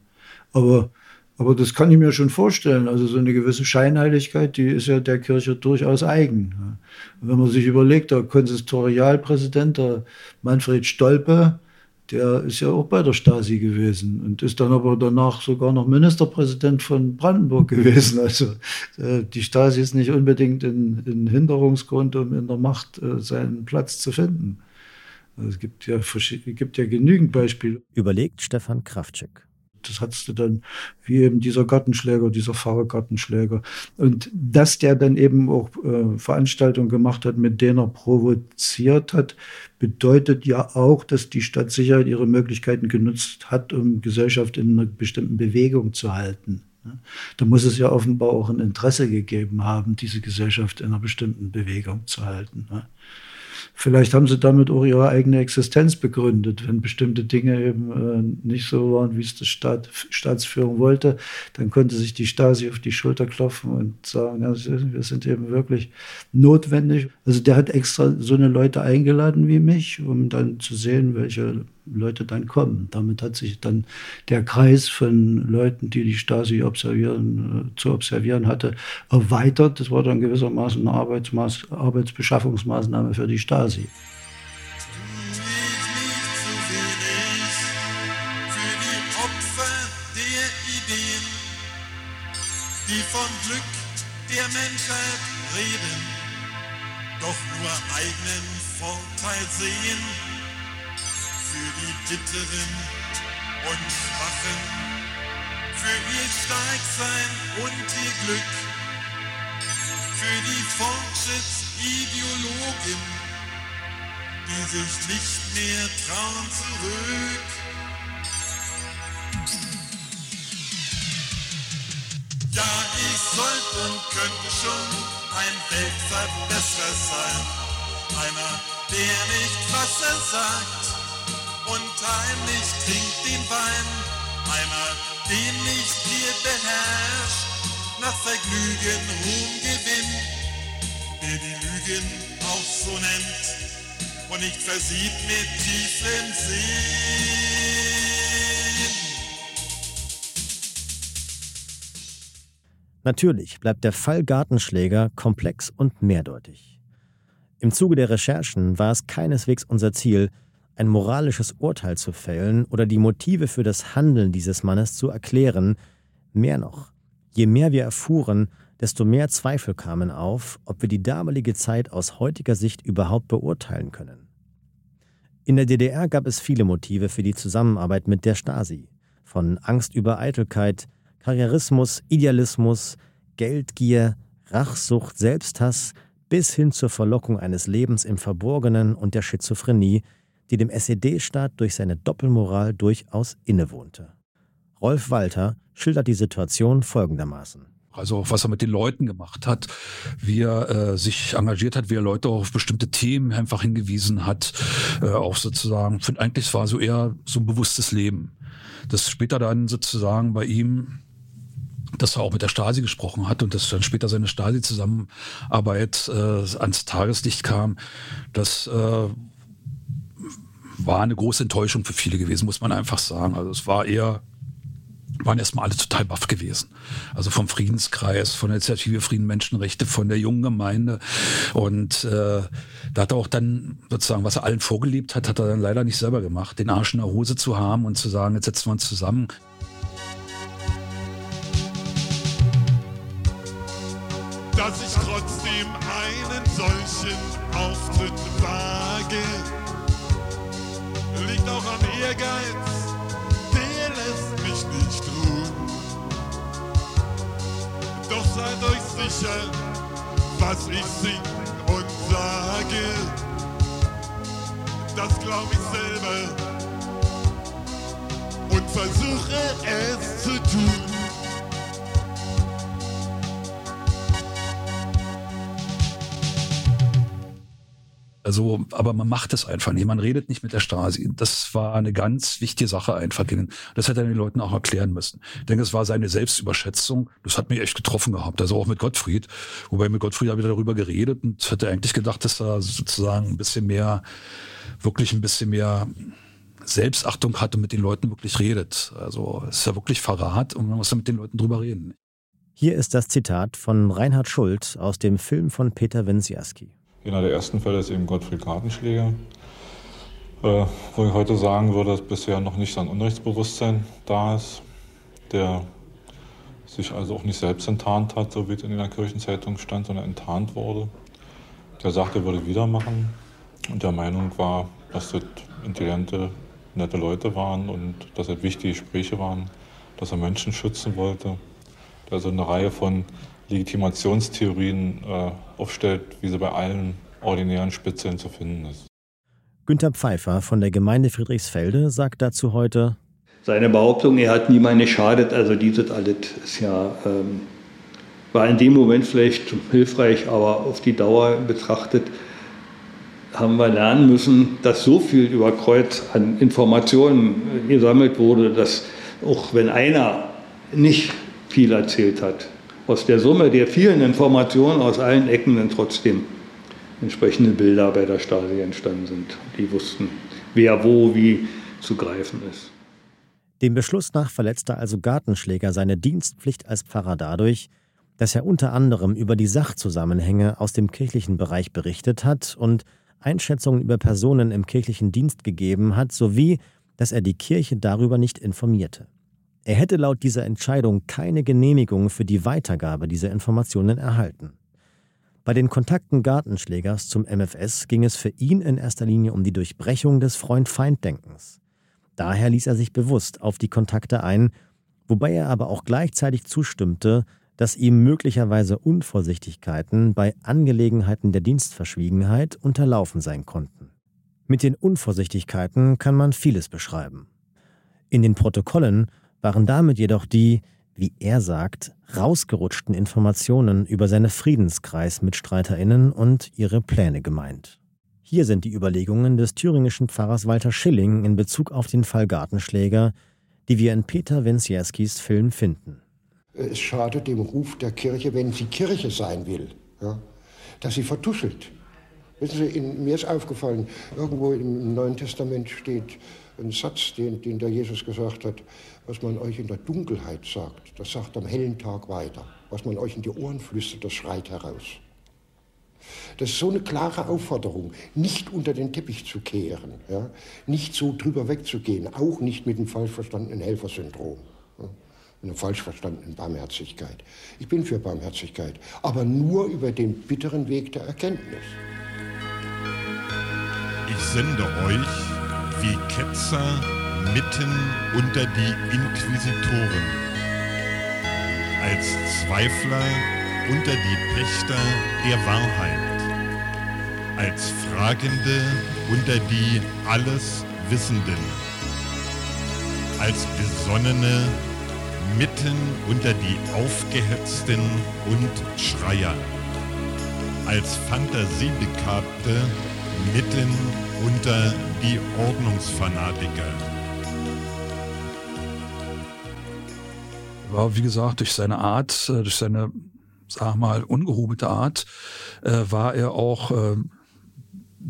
Aber, aber das kann ich mir schon vorstellen. Also so eine gewisse Scheinheiligkeit, die ist ja der Kirche durchaus eigen. Ne? Wenn man sich überlegt, der Konsistorialpräsident, der Manfred Stolpe, der ist ja auch bei der Stasi gewesen und ist dann aber danach sogar noch Ministerpräsident von Brandenburg gewesen. Also äh, die Stasi ist nicht unbedingt ein, ein Hinderungsgrund, um in der Macht äh, seinen Platz zu finden. Also es gibt ja, gibt ja genügend Beispiele. Überlegt Stefan Kraftschick. Das hattest du dann, wie eben dieser Gartenschläger, dieser Fahrergartenschläger. Und dass der dann eben auch äh, Veranstaltungen gemacht hat, mit denen er provoziert hat, bedeutet ja auch, dass die Stadtsicherheit ihre Möglichkeiten genutzt hat, um Gesellschaft in einer bestimmten Bewegung zu halten. Da muss es ja offenbar auch ein Interesse gegeben haben, diese Gesellschaft in einer bestimmten Bewegung zu halten. Vielleicht haben sie damit auch ihre eigene Existenz begründet. Wenn bestimmte Dinge eben äh, nicht so waren, wie es die Staat, Staatsführung wollte, dann konnte sich die Stasi auf die Schulter klopfen und sagen, ja, wir sind eben wirklich notwendig. Also der hat extra so eine Leute eingeladen wie mich, um dann zu sehen, welche Leute dann kommen. Damit hat sich dann der Kreis von Leuten, die die Stasi observieren, äh, zu observieren hatte, erweitert. Das war dann gewissermaßen eine Arbeitsmaß, Arbeitsbeschaffungsmaßnahme für die Stasi. die vom Glück der Menschheit reden, doch nur eigenen Vorteil sehen für die Bitteren und Schwachen, für ihr Starksein und ihr Glück, für die Fortschrittsideologen, die sich nicht mehr trauen zurück. Ja, ich sollte und könnte schon ein Weltverbesserer sein. Einer, der nicht, was er sagt, und heimlich trinkt den Wein. Einer, den nicht Gier beherrscht, nach Vergnügen Ruhm gewinnt, der die Lügen auch so nennt und nicht versieht mit tiefem Sinn. Natürlich bleibt der Fall Gartenschläger komplex und mehrdeutig. Im Zuge der Recherchen war es keineswegs unser Ziel, ein moralisches Urteil zu fällen oder die Motive für das Handeln dieses Mannes zu erklären. Mehr noch, je mehr wir erfuhren, desto mehr Zweifel kamen auf, ob wir die damalige Zeit aus heutiger Sicht überhaupt beurteilen können. In der DDR gab es viele Motive für die Zusammenarbeit mit der Stasi. Von Angst über Eitelkeit, Karrierismus, Idealismus, Geldgier, Rachsucht, Selbsthass bis hin zur Verlockung eines Lebens im Verborgenen und der Schizophrenie, die dem SED-Staat durch seine Doppelmoral durchaus innewohnte. Rolf Walter schildert die Situation folgendermaßen. Also was er mit den Leuten gemacht hat, wie er äh, sich engagiert hat, wie er Leute auf bestimmte Themen einfach hingewiesen hat, äh, auch sozusagen, finde eigentlich war so eher so ein bewusstes Leben. Das später dann sozusagen bei ihm dass er auch mit der Stasi gesprochen hat und dass dann später seine Stasi-Zusammenarbeit äh, ans Tageslicht kam, das äh, war eine große Enttäuschung für viele gewesen, muss man einfach sagen. Also es war eher, waren erstmal alle total baff gewesen. Also vom Friedenskreis, von der Initiative Frieden Menschenrechte, von der jungen Gemeinde. Und äh, da hat er auch dann sozusagen, was er allen vorgelebt hat, hat er dann leider nicht selber gemacht, den Arsch in der Hose zu haben und zu sagen, jetzt setzen wir uns zusammen. Dass ich trotzdem einen solchen Auftritt wage auch am Ehrgeiz, der lässt mich nicht ruhen. Doch seid euch sicher, was ich sing und sage, das glaub ich selber und versuche es zu tun. Also, aber man macht es einfach nicht. Man redet nicht mit der Stasi. Das war eine ganz wichtige Sache einfach. Das hätte er den Leuten auch erklären müssen. Ich denke, es war seine Selbstüberschätzung. Das hat mich echt getroffen gehabt. Also auch mit Gottfried. Wobei mit Gottfried habe ich darüber geredet und hätte eigentlich gedacht, dass er sozusagen ein bisschen mehr, wirklich ein bisschen mehr Selbstachtung hat und mit den Leuten wirklich redet. Also es ist ja wirklich Verrat und man muss ja mit den Leuten drüber reden. Hier ist das Zitat von Reinhard Schult aus dem Film von Peter Wenzierski. Einer der ersten Fälle ist eben Gottfried Gartenschläger, äh, wo ich heute sagen würde, dass bisher noch nicht ein Unrechtsbewusstsein da ist, der sich also auch nicht selbst enttarnt hat, so wie es in der Kirchenzeitung stand, sondern enttarnt wurde. Der sagte, er würde wieder machen und der Meinung war, dass das intelligente, nette Leute waren und dass das wichtige Gespräche waren, dass er Menschen schützen wollte. Also eine Reihe von Legitimationstheorien äh, aufstellt, wie sie bei allen ordinären Spitzeln zu finden ist. Günter Pfeiffer von der Gemeinde Friedrichsfelde sagt dazu heute, seine Behauptung, er hat niemanden geschadet, also dieses alles ist ja, ähm, war in dem Moment vielleicht hilfreich, aber auf die Dauer betrachtet haben wir lernen müssen, dass so viel über Kreuz an Informationen gesammelt wurde, dass auch wenn einer nicht viel erzählt hat, aus der Summe der vielen Informationen aus allen Ecken dann trotzdem entsprechende Bilder bei der Stasi entstanden sind. Die wussten, wer wo wie zu greifen ist. Dem Beschluss nach verletzte also Gartenschläger seine Dienstpflicht als Pfarrer dadurch, dass er unter anderem über die Sachzusammenhänge aus dem kirchlichen Bereich berichtet hat und Einschätzungen über Personen im kirchlichen Dienst gegeben hat, sowie dass er die Kirche darüber nicht informierte. Er hätte laut dieser Entscheidung keine Genehmigung für die Weitergabe dieser Informationen erhalten. Bei den Kontakten Gartenschlägers zum MFS ging es für ihn in erster Linie um die Durchbrechung des Freund-Feind-Denkens. Daher ließ er sich bewusst auf die Kontakte ein, wobei er aber auch gleichzeitig zustimmte, dass ihm möglicherweise Unvorsichtigkeiten bei Angelegenheiten der Dienstverschwiegenheit unterlaufen sein konnten. Mit den Unvorsichtigkeiten kann man vieles beschreiben. In den Protokollen waren damit jedoch die, wie er sagt, rausgerutschten Informationen über seine Friedenskreis-Mitstreiterinnen und ihre Pläne gemeint. Hier sind die Überlegungen des thüringischen Pfarrers Walter Schilling in Bezug auf den Fall Gartenschläger, die wir in Peter Wensierskis Film finden es schadet dem Ruf der Kirche, wenn sie Kirche sein will, ja, dass sie vertuschelt. Wissen Sie, in, mir ist aufgefallen, irgendwo im Neuen Testament steht ein Satz, den, den der Jesus gesagt hat, was man euch in der Dunkelheit sagt, das sagt am hellen Tag weiter. Was man euch in die Ohren flüstert, das schreit heraus. Das ist so eine klare Aufforderung, nicht unter den Teppich zu kehren, ja? nicht so drüber wegzugehen, auch nicht mit dem falsch verstandenen Helfersyndrom eine falsch verstandene Barmherzigkeit. Ich bin für Barmherzigkeit, aber nur über den bitteren Weg der Erkenntnis. Ich sende euch wie Ketzer mitten unter die Inquisitoren, als Zweifler unter die Pächter der Wahrheit, als Fragende unter die alles Wissenden, als Besonnene mitten unter die Aufgehetzten und Schreier, als Fantasiebegabte mitten unter die Ordnungsfanatiker. War, wie gesagt, durch seine Art, äh, durch seine, sag mal, ungehobelte Art, äh, war er auch äh,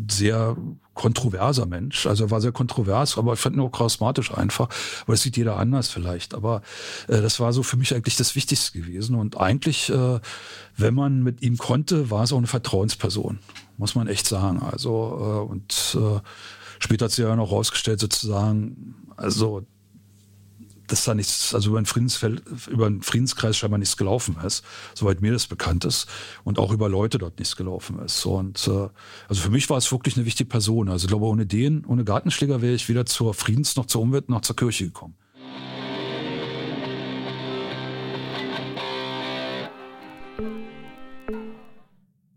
sehr kontroverser Mensch. Also er war sehr kontrovers, aber ich fand ihn auch charismatisch einfach. Aber das sieht jeder anders vielleicht. Aber äh, das war so für mich eigentlich das Wichtigste gewesen. Und eigentlich, wenn man mit ihm konnte, war es auch eine Vertrauensperson, muss man echt sagen. Also äh, und äh, später hat sich ja noch rausgestellt sozusagen, also dass da nichts, also über den, Friedensfeld, über den Friedenskreis scheinbar nichts gelaufen ist, soweit mir das bekannt ist, und auch über Leute dort nichts gelaufen ist. Und äh, also für mich war es wirklich eine wichtige Person. Also ich glaube, ohne den, ohne Gartenschläger wäre ich weder zur Friedens- noch zur Umwelt noch zur Kirche gekommen.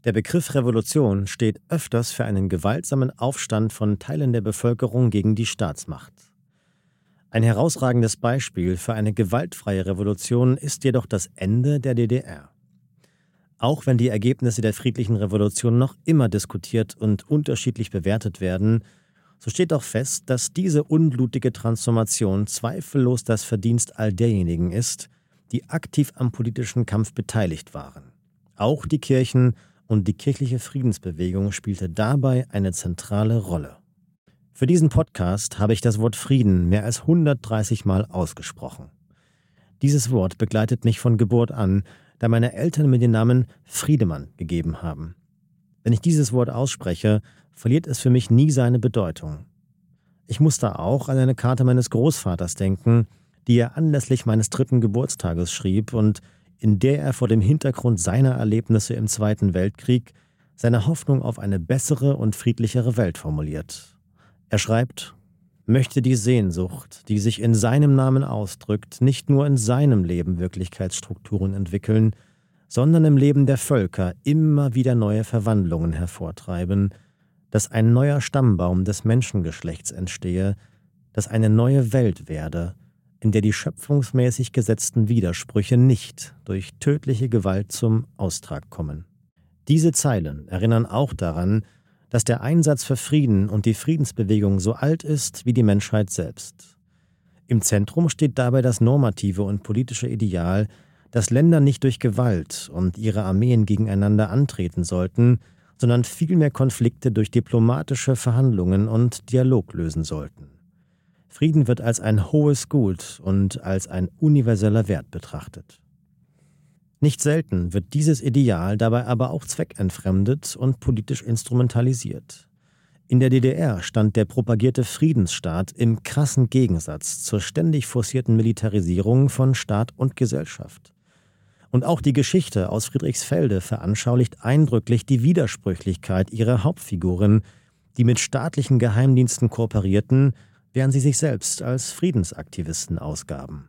Der Begriff Revolution steht öfters für einen gewaltsamen Aufstand von Teilen der Bevölkerung gegen die Staatsmacht. Ein herausragendes Beispiel für eine gewaltfreie Revolution ist jedoch das Ende der DDR. Auch wenn die Ergebnisse der friedlichen Revolution noch immer diskutiert und unterschiedlich bewertet werden, so steht doch fest, dass diese unblutige Transformation zweifellos das Verdienst all derjenigen ist, die aktiv am politischen Kampf beteiligt waren. Auch die Kirchen und die kirchliche Friedensbewegung spielte dabei eine zentrale Rolle. Für diesen Podcast habe ich das Wort Frieden mehr als 130 Mal ausgesprochen. Dieses Wort begleitet mich von Geburt an, da meine Eltern mir den Namen Friedemann gegeben haben. Wenn ich dieses Wort ausspreche, verliert es für mich nie seine Bedeutung. Ich muss da auch an eine Karte meines Großvaters denken, die er anlässlich meines dritten Geburtstages schrieb und in der er vor dem Hintergrund seiner Erlebnisse im Zweiten Weltkrieg seine Hoffnung auf eine bessere und friedlichere Welt formuliert. Er schreibt, möchte die Sehnsucht, die sich in seinem Namen ausdrückt, nicht nur in seinem Leben Wirklichkeitsstrukturen entwickeln, sondern im Leben der Völker immer wieder neue Verwandlungen hervortreiben, dass ein neuer Stammbaum des Menschengeschlechts entstehe, dass eine neue Welt werde, in der die schöpfungsmäßig gesetzten Widersprüche nicht durch tödliche Gewalt zum Austrag kommen. Diese Zeilen erinnern auch daran, dass der Einsatz für Frieden und die Friedensbewegung so alt ist wie die Menschheit selbst. Im Zentrum steht dabei das normative und politische Ideal, dass Länder nicht durch Gewalt und ihre Armeen gegeneinander antreten sollten, sondern vielmehr Konflikte durch diplomatische Verhandlungen und Dialog lösen sollten. Frieden wird als ein hohes Gut und als ein universeller Wert betrachtet. Nicht selten wird dieses Ideal dabei aber auch zweckentfremdet und politisch instrumentalisiert. In der DDR stand der propagierte Friedensstaat im krassen Gegensatz zur ständig forcierten Militarisierung von Staat und Gesellschaft. Und auch die Geschichte aus Friedrichsfelde veranschaulicht eindrücklich die Widersprüchlichkeit ihrer Hauptfiguren, die mit staatlichen Geheimdiensten kooperierten, während sie sich selbst als Friedensaktivisten ausgaben.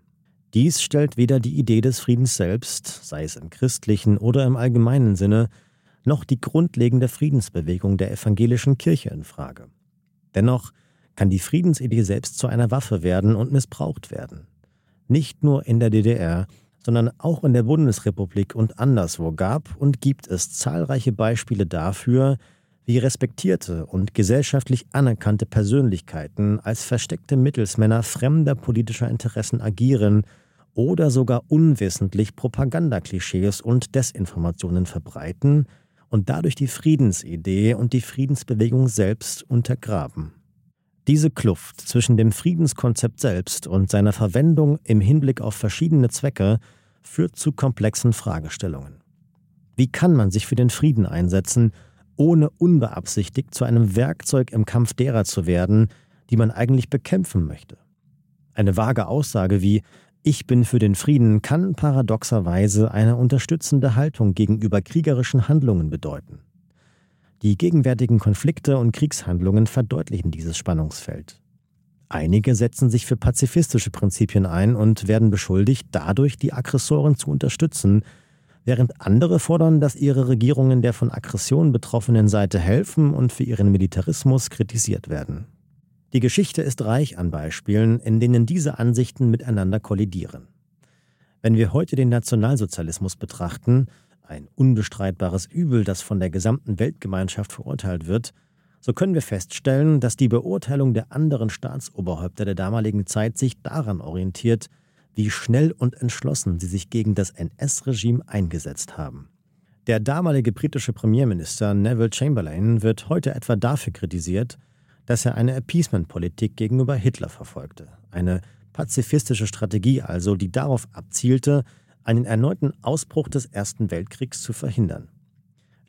Dies stellt weder die Idee des Friedens selbst, sei es im christlichen oder im allgemeinen Sinne, noch die grundlegende Friedensbewegung der evangelischen Kirche in Frage. Dennoch kann die Friedensidee selbst zu einer Waffe werden und missbraucht werden. Nicht nur in der DDR, sondern auch in der Bundesrepublik und anderswo gab und gibt es zahlreiche Beispiele dafür, wie respektierte und gesellschaftlich anerkannte Persönlichkeiten als versteckte Mittelsmänner fremder politischer Interessen agieren oder sogar unwissentlich Propagandaklischees und Desinformationen verbreiten, und dadurch die Friedensidee und die Friedensbewegung selbst untergraben. Diese Kluft zwischen dem Friedenskonzept selbst und seiner Verwendung im Hinblick auf verschiedene Zwecke führt zu komplexen Fragestellungen. Wie kann man sich für den Frieden einsetzen, ohne unbeabsichtigt zu einem Werkzeug im Kampf derer zu werden, die man eigentlich bekämpfen möchte? Eine vage Aussage wie ich bin für den Frieden kann paradoxerweise eine unterstützende Haltung gegenüber kriegerischen Handlungen bedeuten. Die gegenwärtigen Konflikte und Kriegshandlungen verdeutlichen dieses Spannungsfeld. Einige setzen sich für pazifistische Prinzipien ein und werden beschuldigt, dadurch die Aggressoren zu unterstützen, während andere fordern, dass ihre Regierungen der von Aggression betroffenen Seite helfen und für ihren Militarismus kritisiert werden. Die Geschichte ist reich an Beispielen, in denen diese Ansichten miteinander kollidieren. Wenn wir heute den Nationalsozialismus betrachten, ein unbestreitbares Übel, das von der gesamten Weltgemeinschaft verurteilt wird, so können wir feststellen, dass die Beurteilung der anderen Staatsoberhäupter der damaligen Zeit sich daran orientiert, wie schnell und entschlossen sie sich gegen das NS-Regime eingesetzt haben. Der damalige britische Premierminister Neville Chamberlain wird heute etwa dafür kritisiert, dass er eine Appeasement-Politik gegenüber Hitler verfolgte. Eine pazifistische Strategie also, die darauf abzielte, einen erneuten Ausbruch des Ersten Weltkriegs zu verhindern.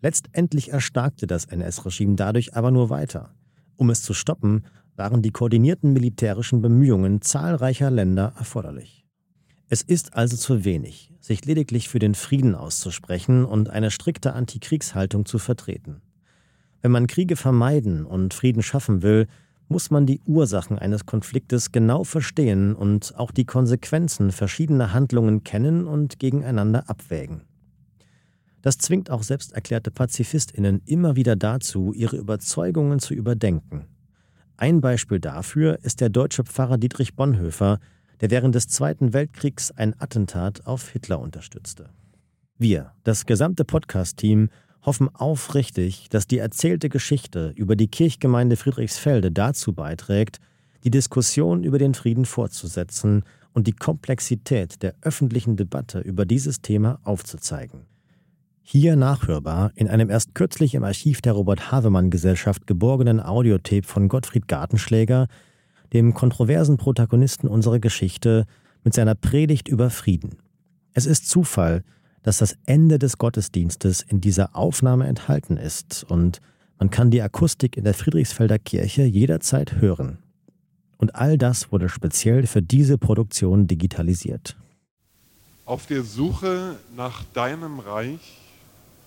Letztendlich erstarkte das NS-Regime dadurch aber nur weiter. Um es zu stoppen, waren die koordinierten militärischen Bemühungen zahlreicher Länder erforderlich. Es ist also zu wenig, sich lediglich für den Frieden auszusprechen und eine strikte Antikriegshaltung zu vertreten. Wenn man Kriege vermeiden und Frieden schaffen will, muss man die Ursachen eines Konfliktes genau verstehen und auch die Konsequenzen verschiedener Handlungen kennen und gegeneinander abwägen. Das zwingt auch selbsterklärte Pazifistinnen immer wieder dazu, ihre Überzeugungen zu überdenken. Ein Beispiel dafür ist der deutsche Pfarrer Dietrich Bonhoeffer, der während des Zweiten Weltkriegs ein Attentat auf Hitler unterstützte. Wir, das gesamte Podcast-Team, hoffen aufrichtig, dass die erzählte Geschichte über die Kirchgemeinde Friedrichsfelde dazu beiträgt, die Diskussion über den Frieden fortzusetzen und die Komplexität der öffentlichen Debatte über dieses Thema aufzuzeigen. Hier nachhörbar in einem erst kürzlich im Archiv der Robert Havemann Gesellschaft geborgenen Audiotape von Gottfried Gartenschläger, dem kontroversen Protagonisten unserer Geschichte, mit seiner Predigt über Frieden. Es ist Zufall, dass das Ende des Gottesdienstes in dieser Aufnahme enthalten ist und man kann die Akustik in der Friedrichsfelder Kirche jederzeit hören. Und all das wurde speziell für diese Produktion digitalisiert. Auf der Suche nach deinem Reich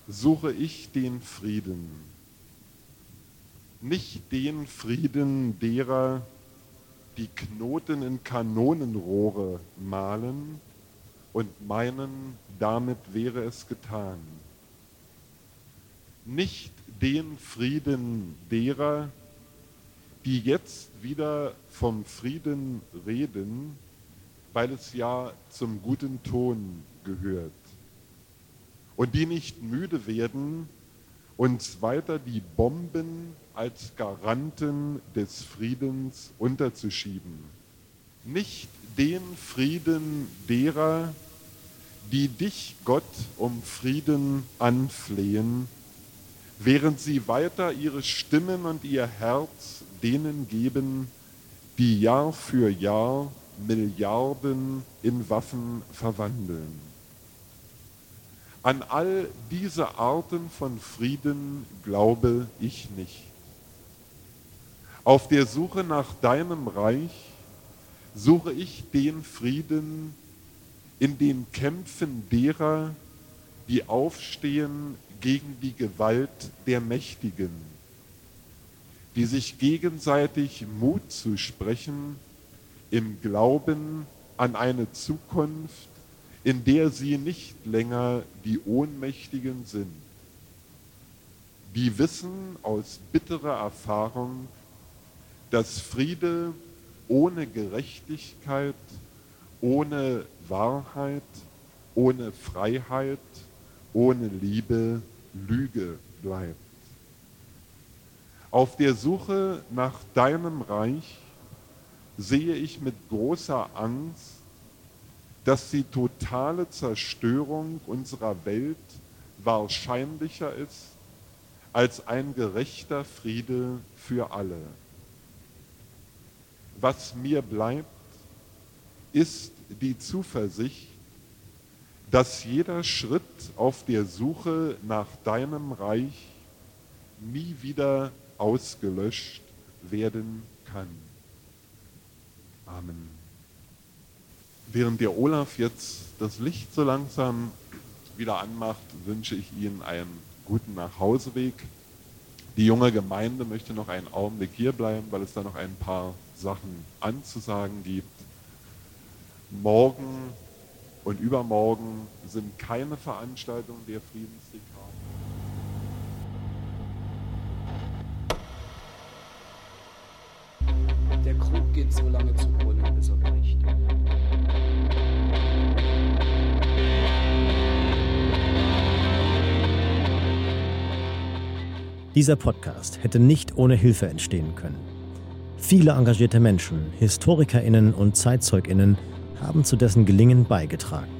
suche ich den Frieden. Nicht den Frieden derer, die Knoten in Kanonenrohre malen und meinen, damit wäre es getan. Nicht den Frieden derer, die jetzt wieder vom Frieden reden, weil es ja zum guten Ton gehört. Und die nicht müde werden, uns weiter die Bomben als Garanten des Friedens unterzuschieben. Nicht den Frieden derer, die dich, Gott, um Frieden anflehen, während sie weiter ihre Stimmen und ihr Herz denen geben, die Jahr für Jahr Milliarden in Waffen verwandeln. An all diese Arten von Frieden glaube ich nicht. Auf der Suche nach deinem Reich suche ich den Frieden in den Kämpfen derer, die aufstehen gegen die Gewalt der Mächtigen, die sich gegenseitig Mut zu sprechen im Glauben an eine Zukunft, in der sie nicht länger die Ohnmächtigen sind. Die wissen aus bitterer Erfahrung, dass Friede ohne Gerechtigkeit, ohne Wahrheit, ohne Freiheit, ohne Liebe Lüge bleibt. Auf der Suche nach deinem Reich sehe ich mit großer Angst, dass die totale Zerstörung unserer Welt wahrscheinlicher ist als ein gerechter Friede für alle. Was mir bleibt, ist die Zuversicht, dass jeder Schritt auf der Suche nach deinem Reich nie wieder ausgelöscht werden kann. Amen. Während der Olaf jetzt das Licht so langsam wieder anmacht, wünsche ich Ihnen einen guten Nachhauseweg. Die junge Gemeinde möchte noch einen Augenblick hier bleiben, weil es da noch ein paar Sachen anzusagen gibt. Morgen und übermorgen sind keine Veranstaltungen der Friedensdekade. Der Krug geht so lange zu Dieser Podcast hätte nicht ohne Hilfe entstehen können. Viele engagierte Menschen, HistorikerInnen und ZeitzeugInnen haben zu dessen Gelingen beigetragen.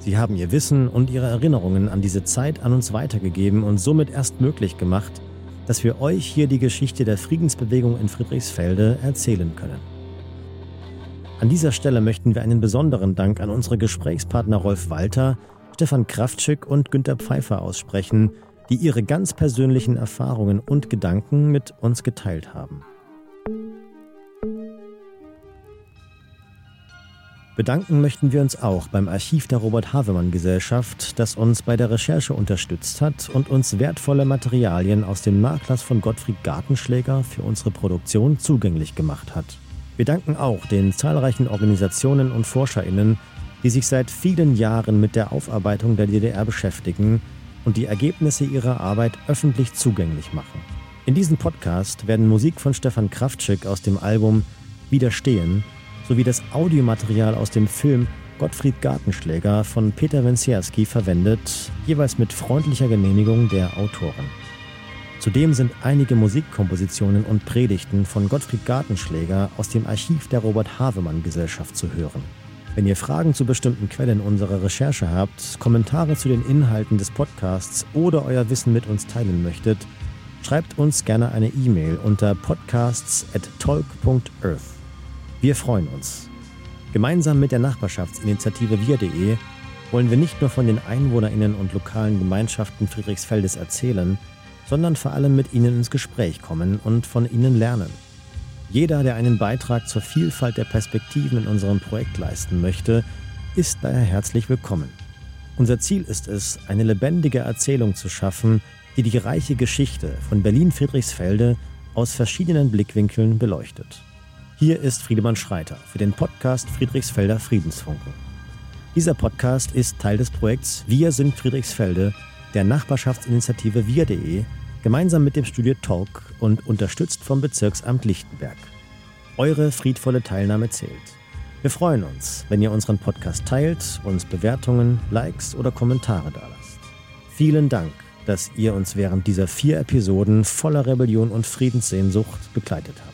Sie haben ihr Wissen und ihre Erinnerungen an diese Zeit an uns weitergegeben und somit erst möglich gemacht, dass wir euch hier die Geschichte der Friedensbewegung in Friedrichsfelde erzählen können. An dieser Stelle möchten wir einen besonderen Dank an unsere Gesprächspartner Rolf Walter, Stefan Kraftschick und Günter Pfeiffer aussprechen, die ihre ganz persönlichen Erfahrungen und Gedanken mit uns geteilt haben. Bedanken möchten wir uns auch beim Archiv der Robert Havemann Gesellschaft, das uns bei der Recherche unterstützt hat und uns wertvolle Materialien aus dem Nachlass von Gottfried Gartenschläger für unsere Produktion zugänglich gemacht hat. Wir danken auch den zahlreichen Organisationen und Forscherinnen, die sich seit vielen Jahren mit der Aufarbeitung der DDR beschäftigen und die Ergebnisse ihrer Arbeit öffentlich zugänglich machen. In diesem Podcast werden Musik von Stefan Kraftschick aus dem Album Widerstehen sowie das Audiomaterial aus dem Film Gottfried Gartenschläger von Peter Wensierski verwendet, jeweils mit freundlicher Genehmigung der Autoren. Zudem sind einige Musikkompositionen und Predigten von Gottfried Gartenschläger aus dem Archiv der Robert Havemann Gesellschaft zu hören. Wenn ihr Fragen zu bestimmten Quellen unserer Recherche habt, Kommentare zu den Inhalten des Podcasts oder euer Wissen mit uns teilen möchtet, schreibt uns gerne eine E-Mail unter podcasts@talk.earth. Wir freuen uns. Gemeinsam mit der Nachbarschaftsinitiative wir.de wollen wir nicht nur von den EinwohnerInnen und lokalen Gemeinschaften Friedrichsfeldes erzählen, sondern vor allem mit ihnen ins Gespräch kommen und von ihnen lernen. Jeder, der einen Beitrag zur Vielfalt der Perspektiven in unserem Projekt leisten möchte, ist daher herzlich willkommen. Unser Ziel ist es, eine lebendige Erzählung zu schaffen, die die reiche Geschichte von Berlin-Friedrichsfelde aus verschiedenen Blickwinkeln beleuchtet. Hier ist Friedemann Schreiter für den Podcast Friedrichsfelder Friedensfunken. Dieser Podcast ist Teil des Projekts Wir sind Friedrichsfelde der Nachbarschaftsinitiative wir.de gemeinsam mit dem Studio Talk und unterstützt vom Bezirksamt Lichtenberg. Eure friedvolle Teilnahme zählt. Wir freuen uns, wenn ihr unseren Podcast teilt, uns Bewertungen, Likes oder Kommentare dalasst. Vielen Dank dass ihr uns während dieser vier Episoden voller Rebellion und Friedenssehnsucht begleitet habt.